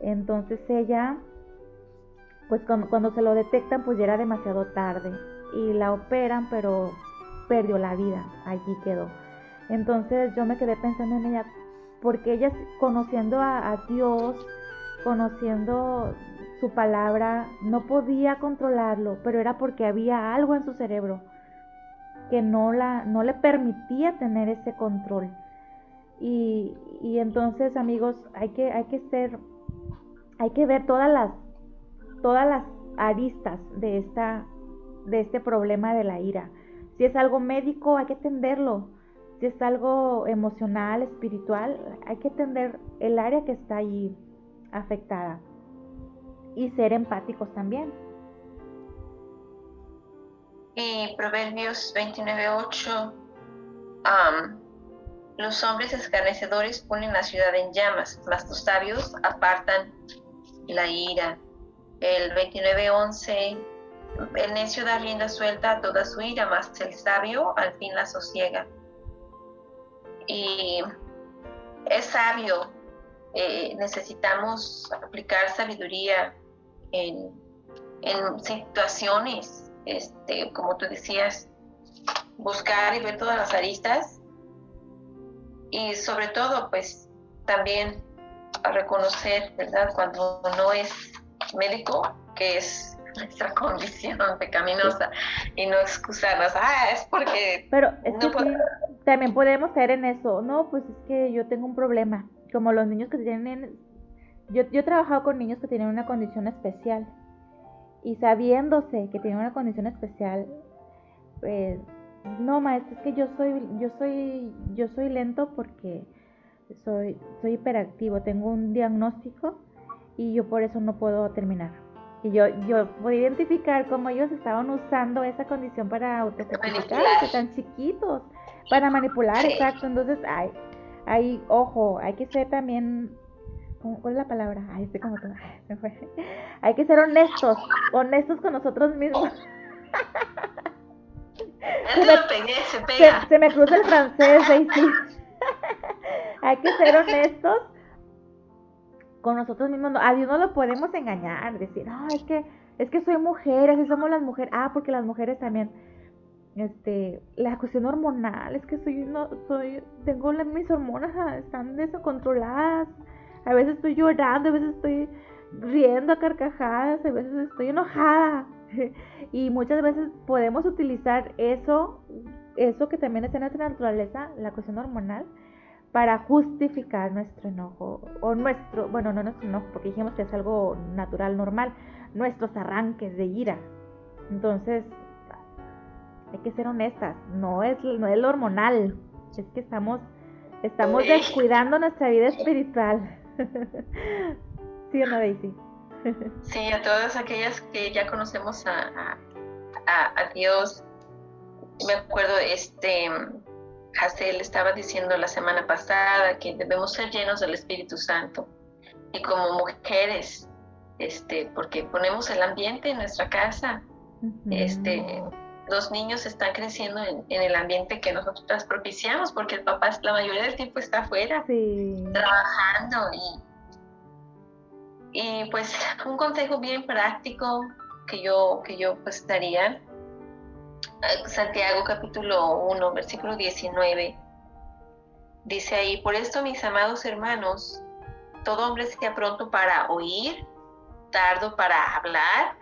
Entonces ella, pues cuando, se lo detectan, pues ya era demasiado tarde y la operan, pero perdió la vida, allí quedó. Entonces yo me quedé pensando en ella, porque ella conociendo a, Dios, conociendo su palabra, no podía controlarlo, pero era porque había algo en su cerebro que no, la, no le permitía tener ese control. Y, entonces, amigos, hay que, hay que ser, hay que ver todas las, todas las aristas de esta, de este problema de la ira. Si es algo médico, hay que atenderlo. Si es algo emocional, espiritual, hay que atender el área que está ahí afectada. Y ser empáticos también. Y Proverbios 29.8 los hombres escarnecedores ponen la ciudad en llamas, mas los sabios apartan la ira. El 29.11, el necio da rienda suelta a toda su ira, mas el sabio al fin la sosiega. Y es sabio, eh, necesitamos aplicar sabiduría en, en situaciones, este, como tú decías, buscar y ver todas las aristas y sobre todo pues también reconocer, ¿verdad? Cuando no es médico, que es nuestra condición pecaminosa y no excusarnos, ah, es porque... Pero es que también podemos caer en eso, no, pues es que yo tengo un problema, como los niños que tienen... Yo, yo he trabajado con niños que tienen una condición especial y sabiéndose que tienen una condición especial, pues no, maestro, es que yo soy, yo soy, yo soy lento porque soy, soy hiperactivo, tengo un diagnóstico y yo por eso no puedo terminar. Y yo, yo puedo identificar cómo ellos estaban usando esa condición para autojustificarse, tan chiquitos, para manipular, exacto. Entonces, hay, hay, ojo, hay que ser también, ¿cuál es la palabra? Ay, estoy como todo, se fue. Hay que ser honestos, honestos con nosotros mismos. Se me, pegué, se, pega. Se, me cruza el francés, Daisy. hay que ser honestos con nosotros mismos. A Dios no lo podemos engañar, decir, ah, es que, es que soy mujer, así somos las mujeres. Ah, porque las mujeres también, este, la cuestión hormonal, es que soy, no, soy, tengo mis hormonas, ah, están descontroladas. A veces estoy llorando, a veces estoy riendo a carcajadas, a veces estoy enojada. y muchas veces podemos utilizar eso, eso que también está en nuestra naturaleza, la cuestión hormonal, para justificar nuestro enojo o nuestro, bueno, no nuestro enojo, porque dijimos que es algo natural, normal, nuestros arranques de ira. Entonces, hay que ser honestas, no es, no es lo hormonal, es que estamos, estamos descuidando nuestra vida espiritual. ¿Sí o no, Daisy? Sí, a todas aquellas que ya conocemos a, a, a Dios, me acuerdo, este, Hazel estaba diciendo la semana pasada que debemos ser llenos del Espíritu Santo. Y como mujeres, este, porque ponemos el ambiente en nuestra casa, este, los niños están creciendo en, el ambiente que nosotros propiciamos, porque el papá la mayoría del tiempo está afuera trabajando y, y pues un consejo bien práctico que yo, que yo pues daría Santiago capítulo 1, versículo 19. Dice ahí, por esto mis amados hermanos, todo hombre sea pronto para oír, tardo para hablar,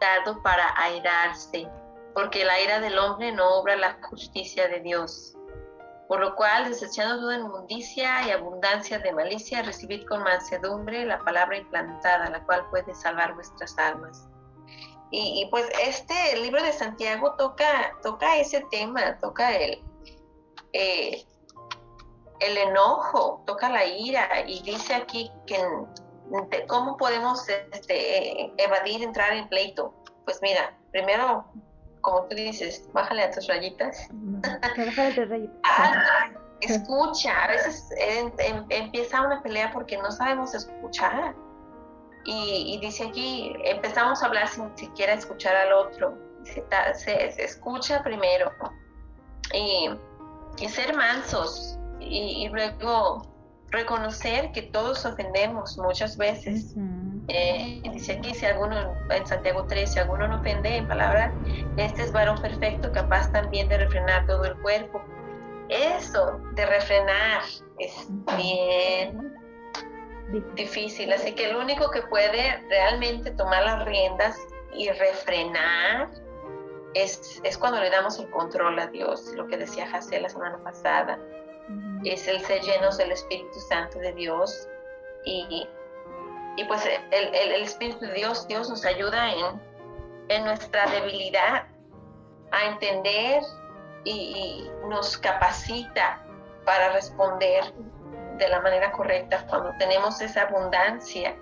tardo para airarse, porque la ira del hombre no obra la justicia de Dios. Por lo cual, desechando toda inmundicia y abundancia de malicia, recibid con mansedumbre la palabra implantada, la cual puede salvar vuestras almas. Y, pues este libro de Santiago toca, toca ese tema, toca el, eh, el enojo, toca la ira y dice aquí que cómo podemos este, evadir entrar en pleito. Pues mira, primero, como tú dices, bájale a tus rayitas. Ah, escucha, a veces empieza una pelea porque no sabemos escuchar y, dice aquí, empezamos a hablar sin siquiera escuchar al otro. Se, escucha primero y, ser mansos y, luego reconocer que todos ofendemos muchas veces. Eh, dice aquí, si alguno, en Santiago 3, si alguno no ofende en palabra, este es varón perfecto, capaz también de refrenar todo el cuerpo. Eso de refrenar es bien difícil. Así que el único que puede realmente tomar las riendas y refrenar es, es cuando le damos el control a Dios, lo que decía Jacé la semana pasada. Es el ser llenos del Espíritu Santo de Dios. Y, y pues el, el, Espíritu de Dios, Dios nos ayuda en, en nuestra debilidad a entender y, y nos capacita para responder de la manera correcta, cuando tenemos esa abundancia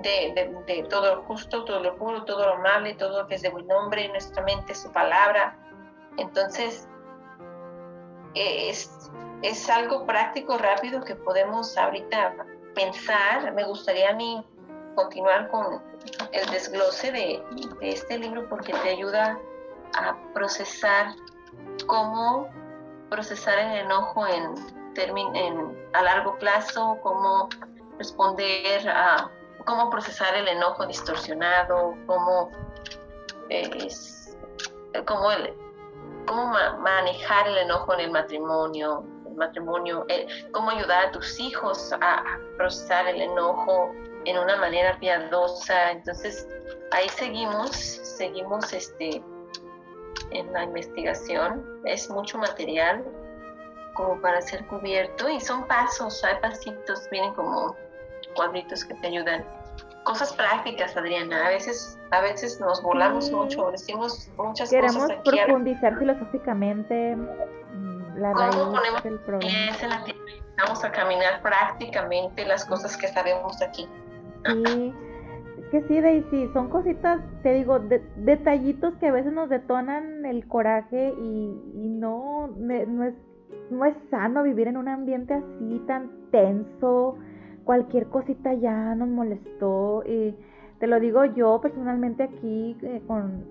de, todo lo justo, todo lo puro, todo lo amable, todo lo que es de buen nombre nuestra mente, su palabra. Entonces, es, es algo práctico, rápido que podemos ahorita pensar. Me gustaría a mí continuar con el desglose de, de este libro porque te ayuda a procesar cómo procesar el enojo en en, a largo plazo, cómo responder a cómo procesar el enojo distorsionado, cómo, cómo, el, cómo manejar el enojo en el matrimonio, el matrimonio, eh, cómo ayudar a tus hijos a, procesar el enojo en una manera piadosa. Entonces, ahí seguimos, seguimos este, en la investigación. Es mucho material, como para ser cubierto y son pasos, hay pasitos, vienen como cuadritos que te ayudan cosas prácticas, Adriana. A veces, a veces nos volamos mucho, decimos muchas Queremos cosas aquí. profundizar filosóficamente mm, la raíz del problema. Vamos a caminar prácticamente las cosas que sabemos aquí. Sí, es que sí, Daisy, son cositas, te digo, detallitos que a veces nos detonan el coraje y, y no, no, es, no es sano vivir en un ambiente así tan tenso cualquier cosita ya nos molestó. Y te lo digo yo personalmente aquí eh, con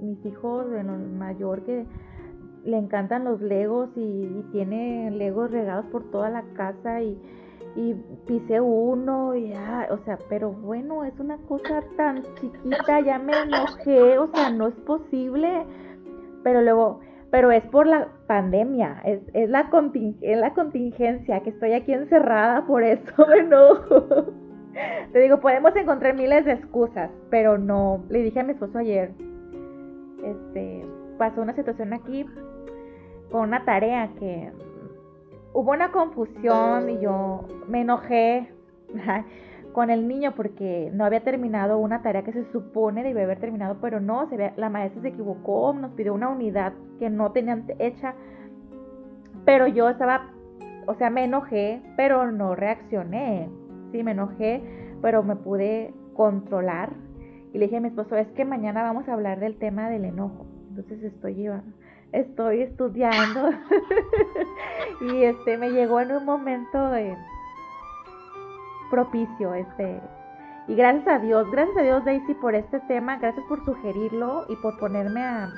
mis hijos, el mayor que le encantan los legos y, tiene legos regados por toda la casa y, y pisé uno y ya, o sea, pero bueno, es una cosa tan chiquita, ya me enojé, o sea, no es posible. Pero luego, pero es por la pandemia, es, es, la, es la contingencia, que estoy aquí encerrada, por eso me enojo. Te digo, podemos encontrar miles de excusas, pero no, le dije a mi esposo ayer, este, pasó una situación aquí con una tarea que hubo una confusión y yo me enojé con el niño porque no había terminado una tarea que se supone debía haber terminado, pero no, se la maestra se equivocó, nos pidió una unidad que no tenían hecha, pero yo estaba, o sea, me enojé, pero no reaccioné, sí, me enojé, pero me pude controlar. Y le dije a mi esposo, es que mañana vamos a hablar del tema del enojo, entonces estoy estoy estudiando. Y este me llegó en un momento de propicio este y gracias a Dios, gracias a Dios Daisy por este tema, gracias por sugerirlo y por ponerme a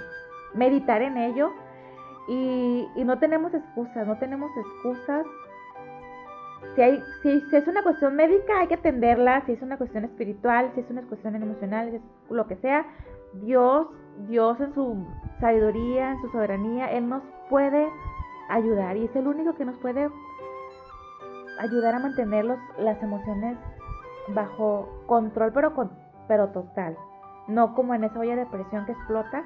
meditar en ello. Y, no tenemos excusas, no tenemos excusas. Si, hay, si, es una cuestión médica hay que atenderla, si es una cuestión espiritual, si es una cuestión emocional, si lo que sea, Dios, Dios en su sabiduría, en su soberanía, Él nos puede ayudar y es el único que nos puede ayudar a mantener las emociones bajo control, pero, con, pero total. No como en esa olla de presión que explota.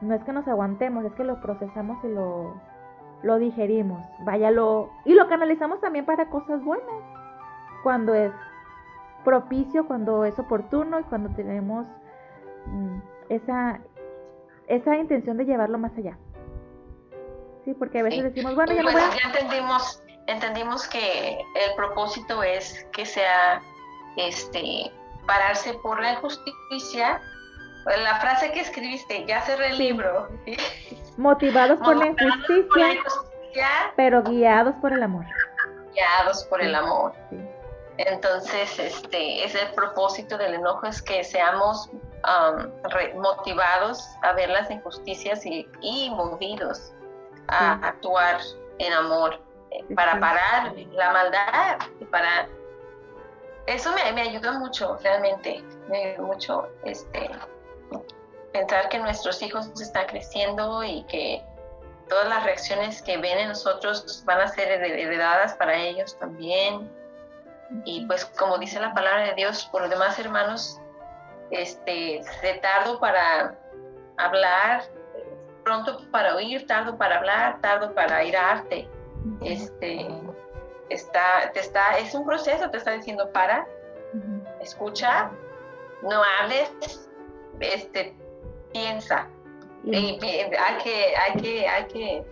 No es que nos aguantemos, es que lo procesamos y lo, lo digerimos. Vaya, lo, y lo canalizamos también para cosas buenas. Cuando es propicio, cuando es oportuno y cuando tenemos mm, esa, esa intención de llevarlo más allá. Sí, porque a veces decimos, bueno, ya pues voy a... Ya entendimos entendimos que el propósito es que sea este pararse por la justicia. La frase que escribiste, ya cerré el libro. Motivados por la injusticia, pero guiados por el amor. Guiados por el amor. Entonces, este es el propósito del enojo, es que seamos um, motivados a ver las injusticias y, y movidos a actuar en amor para parar la maldad, para... Eso me, me ayudó mucho, realmente, me ayudó mucho este, pensar que nuestros hijos están creciendo y que todas las reacciones que ven en nosotros van a ser heredadas para ellos también. Y pues como dice la palabra de Dios, por los demás hermanos, este, de tardo para hablar, pronto para oír, tardo para hablar, tardo para ir a arte este, está, te está, es un proceso, te está diciendo para, escucha, no hables, este, piensa. Y, hay que, hay que, hay que,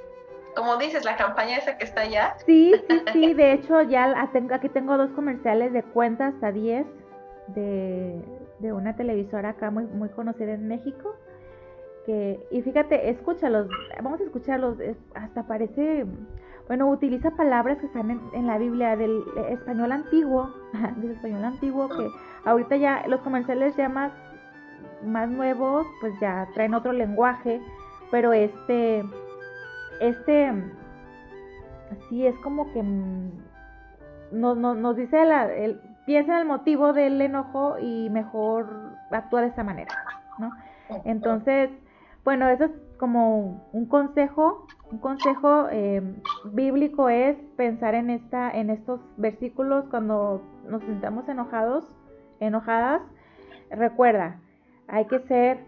como dices, la campaña esa que está allá. Sí, sí, sí, de hecho ya aquí tengo dos comerciales de cuentas a 10 de, de una televisora acá muy, muy conocida en México. Que, y fíjate, escúchalos, vamos a escucharlos, hasta parece bueno, utiliza palabras que están en, la Biblia del español antiguo, del español antiguo, que ahorita ya los comerciales ya más, más nuevos, pues ya traen otro lenguaje, pero este, este, sí es como que mm, nos, nos dice, la, el, piensa en el motivo del enojo y mejor actúa de esta manera, ¿no? Entonces, bueno, eso es como un consejo, un consejo eh, bíblico es pensar en esta, en estos versículos cuando nos sentamos enojados, enojadas. Recuerda, hay que ser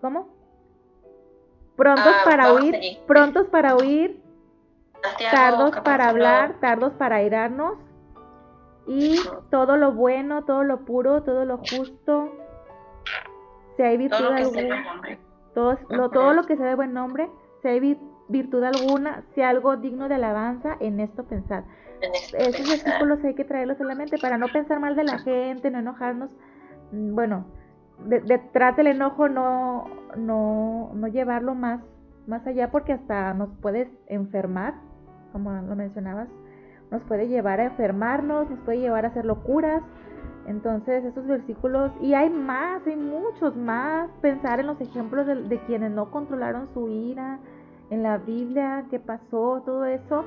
¿cómo? Prontos ah, para huir, prontos para huir, tardos para hablar, tardos para irarnos Y todo lo bueno, todo lo puro, todo lo justo, si hay virtud alguna, todo, lo, todo lo que se de buen nombre, si hay virtud alguna, si algo digno de alabanza, en esto pensar. Esos versículos hay que traerlos en la mente para no pensar mal de la gente, no enojarnos. Mm, bueno, detrás del enojo no, no, no llevarlo más, más allá porque hasta nos puede enfermar, como lo mencionabas, nos puede llevar a enfermarnos, nos puede llevar a hacer locuras. Entonces esos versículos, y hay más, hay muchos más, pensar en los ejemplos de, de quienes no controlaron su ira, en la Biblia, qué pasó, todo eso,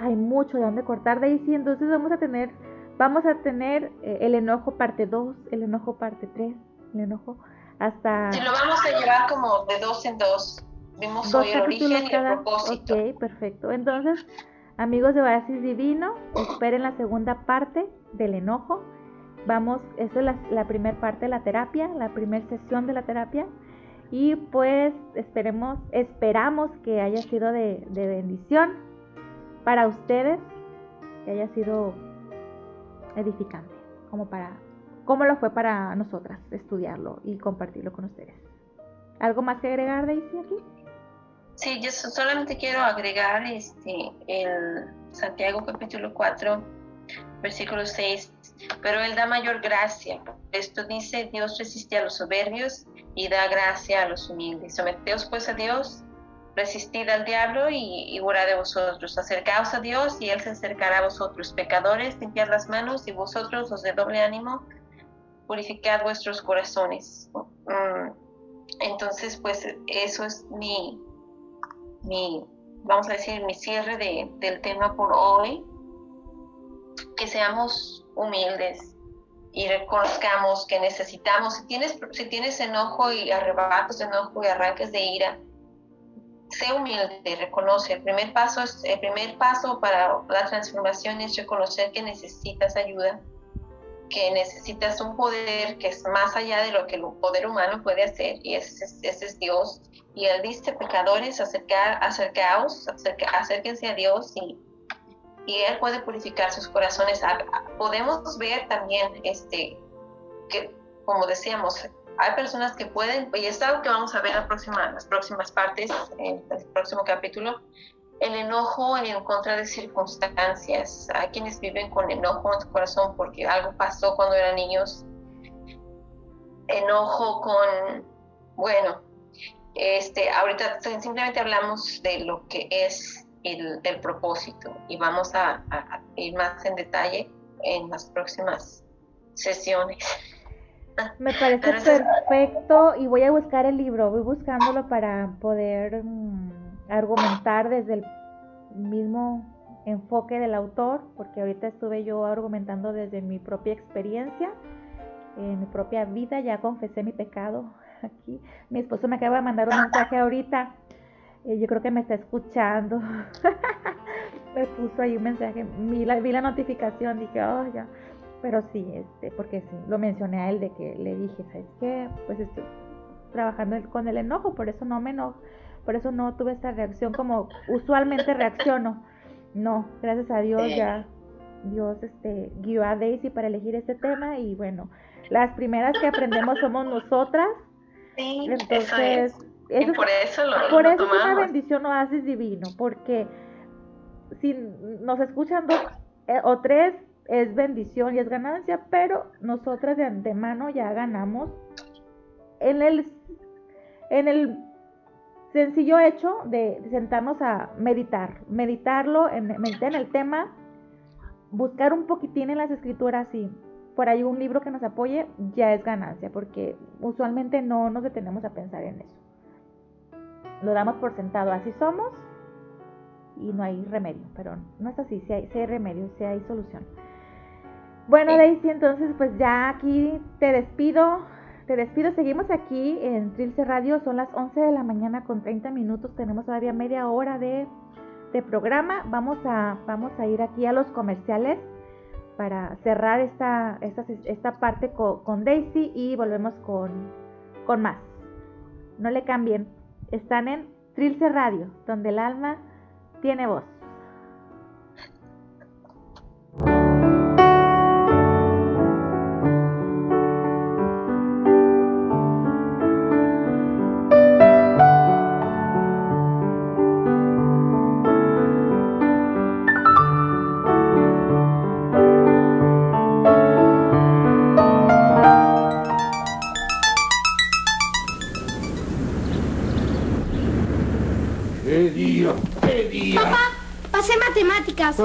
hay mucho de dónde cortar de ahí, sí, entonces vamos a tener Vamos a tener eh, el enojo parte 2, el enojo parte 3, el enojo hasta... Sí, lo vamos a llevar como de dos en dos. Vimos hoy el origen y el propósito. Ok, perfecto. Entonces, amigos de Oasis Divino, esperen la segunda parte del enojo. Vamos, esa es la, primera parte de la terapia, la primera sesión de la terapia. Y pues esperemos, esperamos que haya sido de, de bendición para ustedes, que haya sido edificante, como para, como lo fue para nosotras estudiarlo y compartirlo con ustedes. ¿Algo más que agregar, Daisy, aquí? Sí, yo solamente quiero agregar este, el Santiago capítulo 4, versículo 6, pero Él da mayor gracia. Esto dice, Dios resiste a los soberbios y da gracia a los humildes. Someteos pues a Dios resistid al diablo y, y de vosotros. Acercaos a Dios y Él se acercará a vosotros. Pecadores, limpiad las manos y vosotros, los de doble ánimo, purificad vuestros corazones. Mm, entonces, pues eso es mi, mi, vamos a decir, mi cierre de, del tema por hoy. Que seamos humildes y reconozcamos que necesitamos, si tienes, si tienes enojo y arrebatos de enojo y arranques de ira, sé humilde, reconoce. El primer paso, es, el primer paso para la transformación es reconocer que necesitas ayuda, que necesitas un poder que es más allá de lo que el poder humano puede hacer, y ese, es Dios. Y Él dice, pecadores, acercar, acercaos, acérquense a Dios y, y Él puede purificar sus corazones. Podemos ver también este, que, como decíamos, hay personas que pueden, y es algo que vamos a ver en, las próximas partes, en el próximo capítulo, el enojo en contra de circunstancias. Hay quienes viven con enojo en su corazón porque algo pasó cuando eran niños. Enojo con, bueno, este, ahorita simplemente hablamos de lo que es el del propósito y vamos a ir más en detalle en las próximas sesiones. Me parece perfecto y voy a buscar el libro, voy buscándolo para poder mm, argumentar desde el mismo enfoque del autor, porque ahorita estuve yo argumentando desde mi propia experiencia, en mi propia vida, ya confesé mi pecado aquí. Mi esposo me acaba de mandar un mensaje ahorita, y yo creo que me está escuchando. me puso ahí un mensaje, vi la, vi la notificación, dije, oh, ya pero sí, este, porque sí, lo mencioné a él de que le dije, ¿sabes qué? Pues estoy trabajando con el enojo, por eso no me enojo, por eso no tuve esta reacción como usualmente reacciono. No, gracias a Dios ya Dios este, guió a Daisy para elegir este tema y bueno, las primeras que aprendemos somos nosotras. Sí, entonces, eso es. por eso lo, por eso es una bendición oasis divino, porque si nos escuchan dos eh, o tres es bendición y es ganancia, pero nosotras de antemano ya ganamos en el, en el sencillo hecho de sentarnos a meditar, meditarlo, en, meditar en el tema, buscar un poquitín en las escrituras y por ahí un libro que nos apoye, ya es ganancia, porque usualmente no nos detenemos a pensar en eso. Lo damos por sentado, así somos y no hay remedio, pero no es así, si hay, si hay remedio, si hay solución. Bueno, Daisy, entonces pues ya aquí te despido. Te despido, seguimos aquí en Trilce Radio, son las 11 de la mañana con 30 minutos, tenemos todavía media hora de, programa. Vamos a, vamos a ir aquí a los comerciales para cerrar esta, esta, esta parte con, Daisy y volvemos con, con más. No le cambien, están en Trilce Radio, donde el alma tiene voz.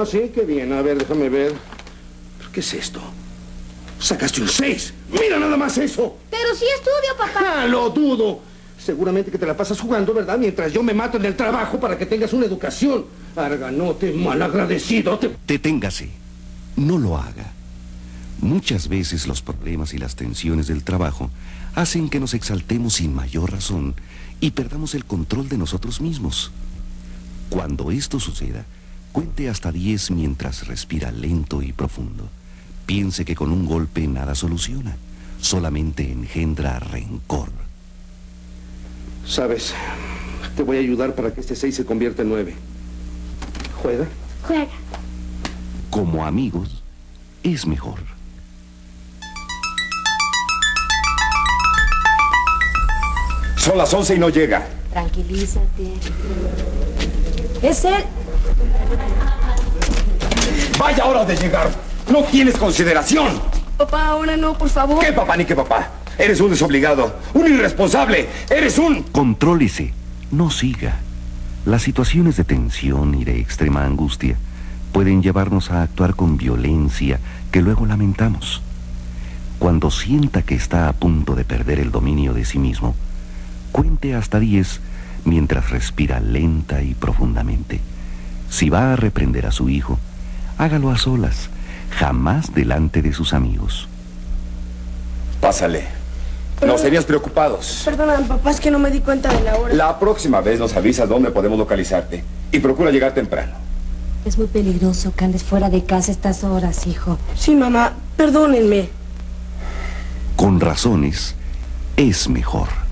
Ah, sí, qué bien. A ver, déjame ver. ¿Qué es esto? Sacaste un 6. Mira nada más eso. Pero sí estudio, papá. Ah, lo dudo. Seguramente que te la pasas jugando, ¿verdad? Mientras yo me mato en el trabajo para que tengas una educación. Arganote, malagradecido. Te... Deténgase. No lo haga. Muchas veces los problemas y las tensiones del trabajo hacen que nos exaltemos sin mayor razón y perdamos el control de nosotros mismos. Cuando esto suceda, cuente hasta 10 mientras respira lento y profundo. Piense que con un golpe nada soluciona, solamente engendra rencor. Sabes, te voy a ayudar para que este 6 se convierta en 9. ¿Juega? Juega. Como amigos, es mejor. Son las 11 y no llega. Tranquilízate. Es él. Vaya hora de llegar. No tienes consideración. Papá, ahora no, por favor. ¿Qué papá ni qué papá? Eres un desobligado, un irresponsable. Eres un... Contrólese, no siga. Las situaciones de tensión y de extrema angustia pueden llevarnos a actuar con violencia que luego lamentamos. Cuando sienta que está a punto de perder el dominio de sí mismo, cuente hasta 10 mientras respira lenta y profundamente. Si va a reprender a su hijo, hágalo a solas, jamás delante de sus amigos. Pásale. Nos tenías preocupados. Perdona, papá, es que no me di cuenta de la hora. La próxima vez nos avisas dónde podemos localizarte. Y procura llegar temprano. Es muy peligroso que andes fuera de casa estas horas, hijo. Sí, mamá, perdónenme. Con razones, es mejor.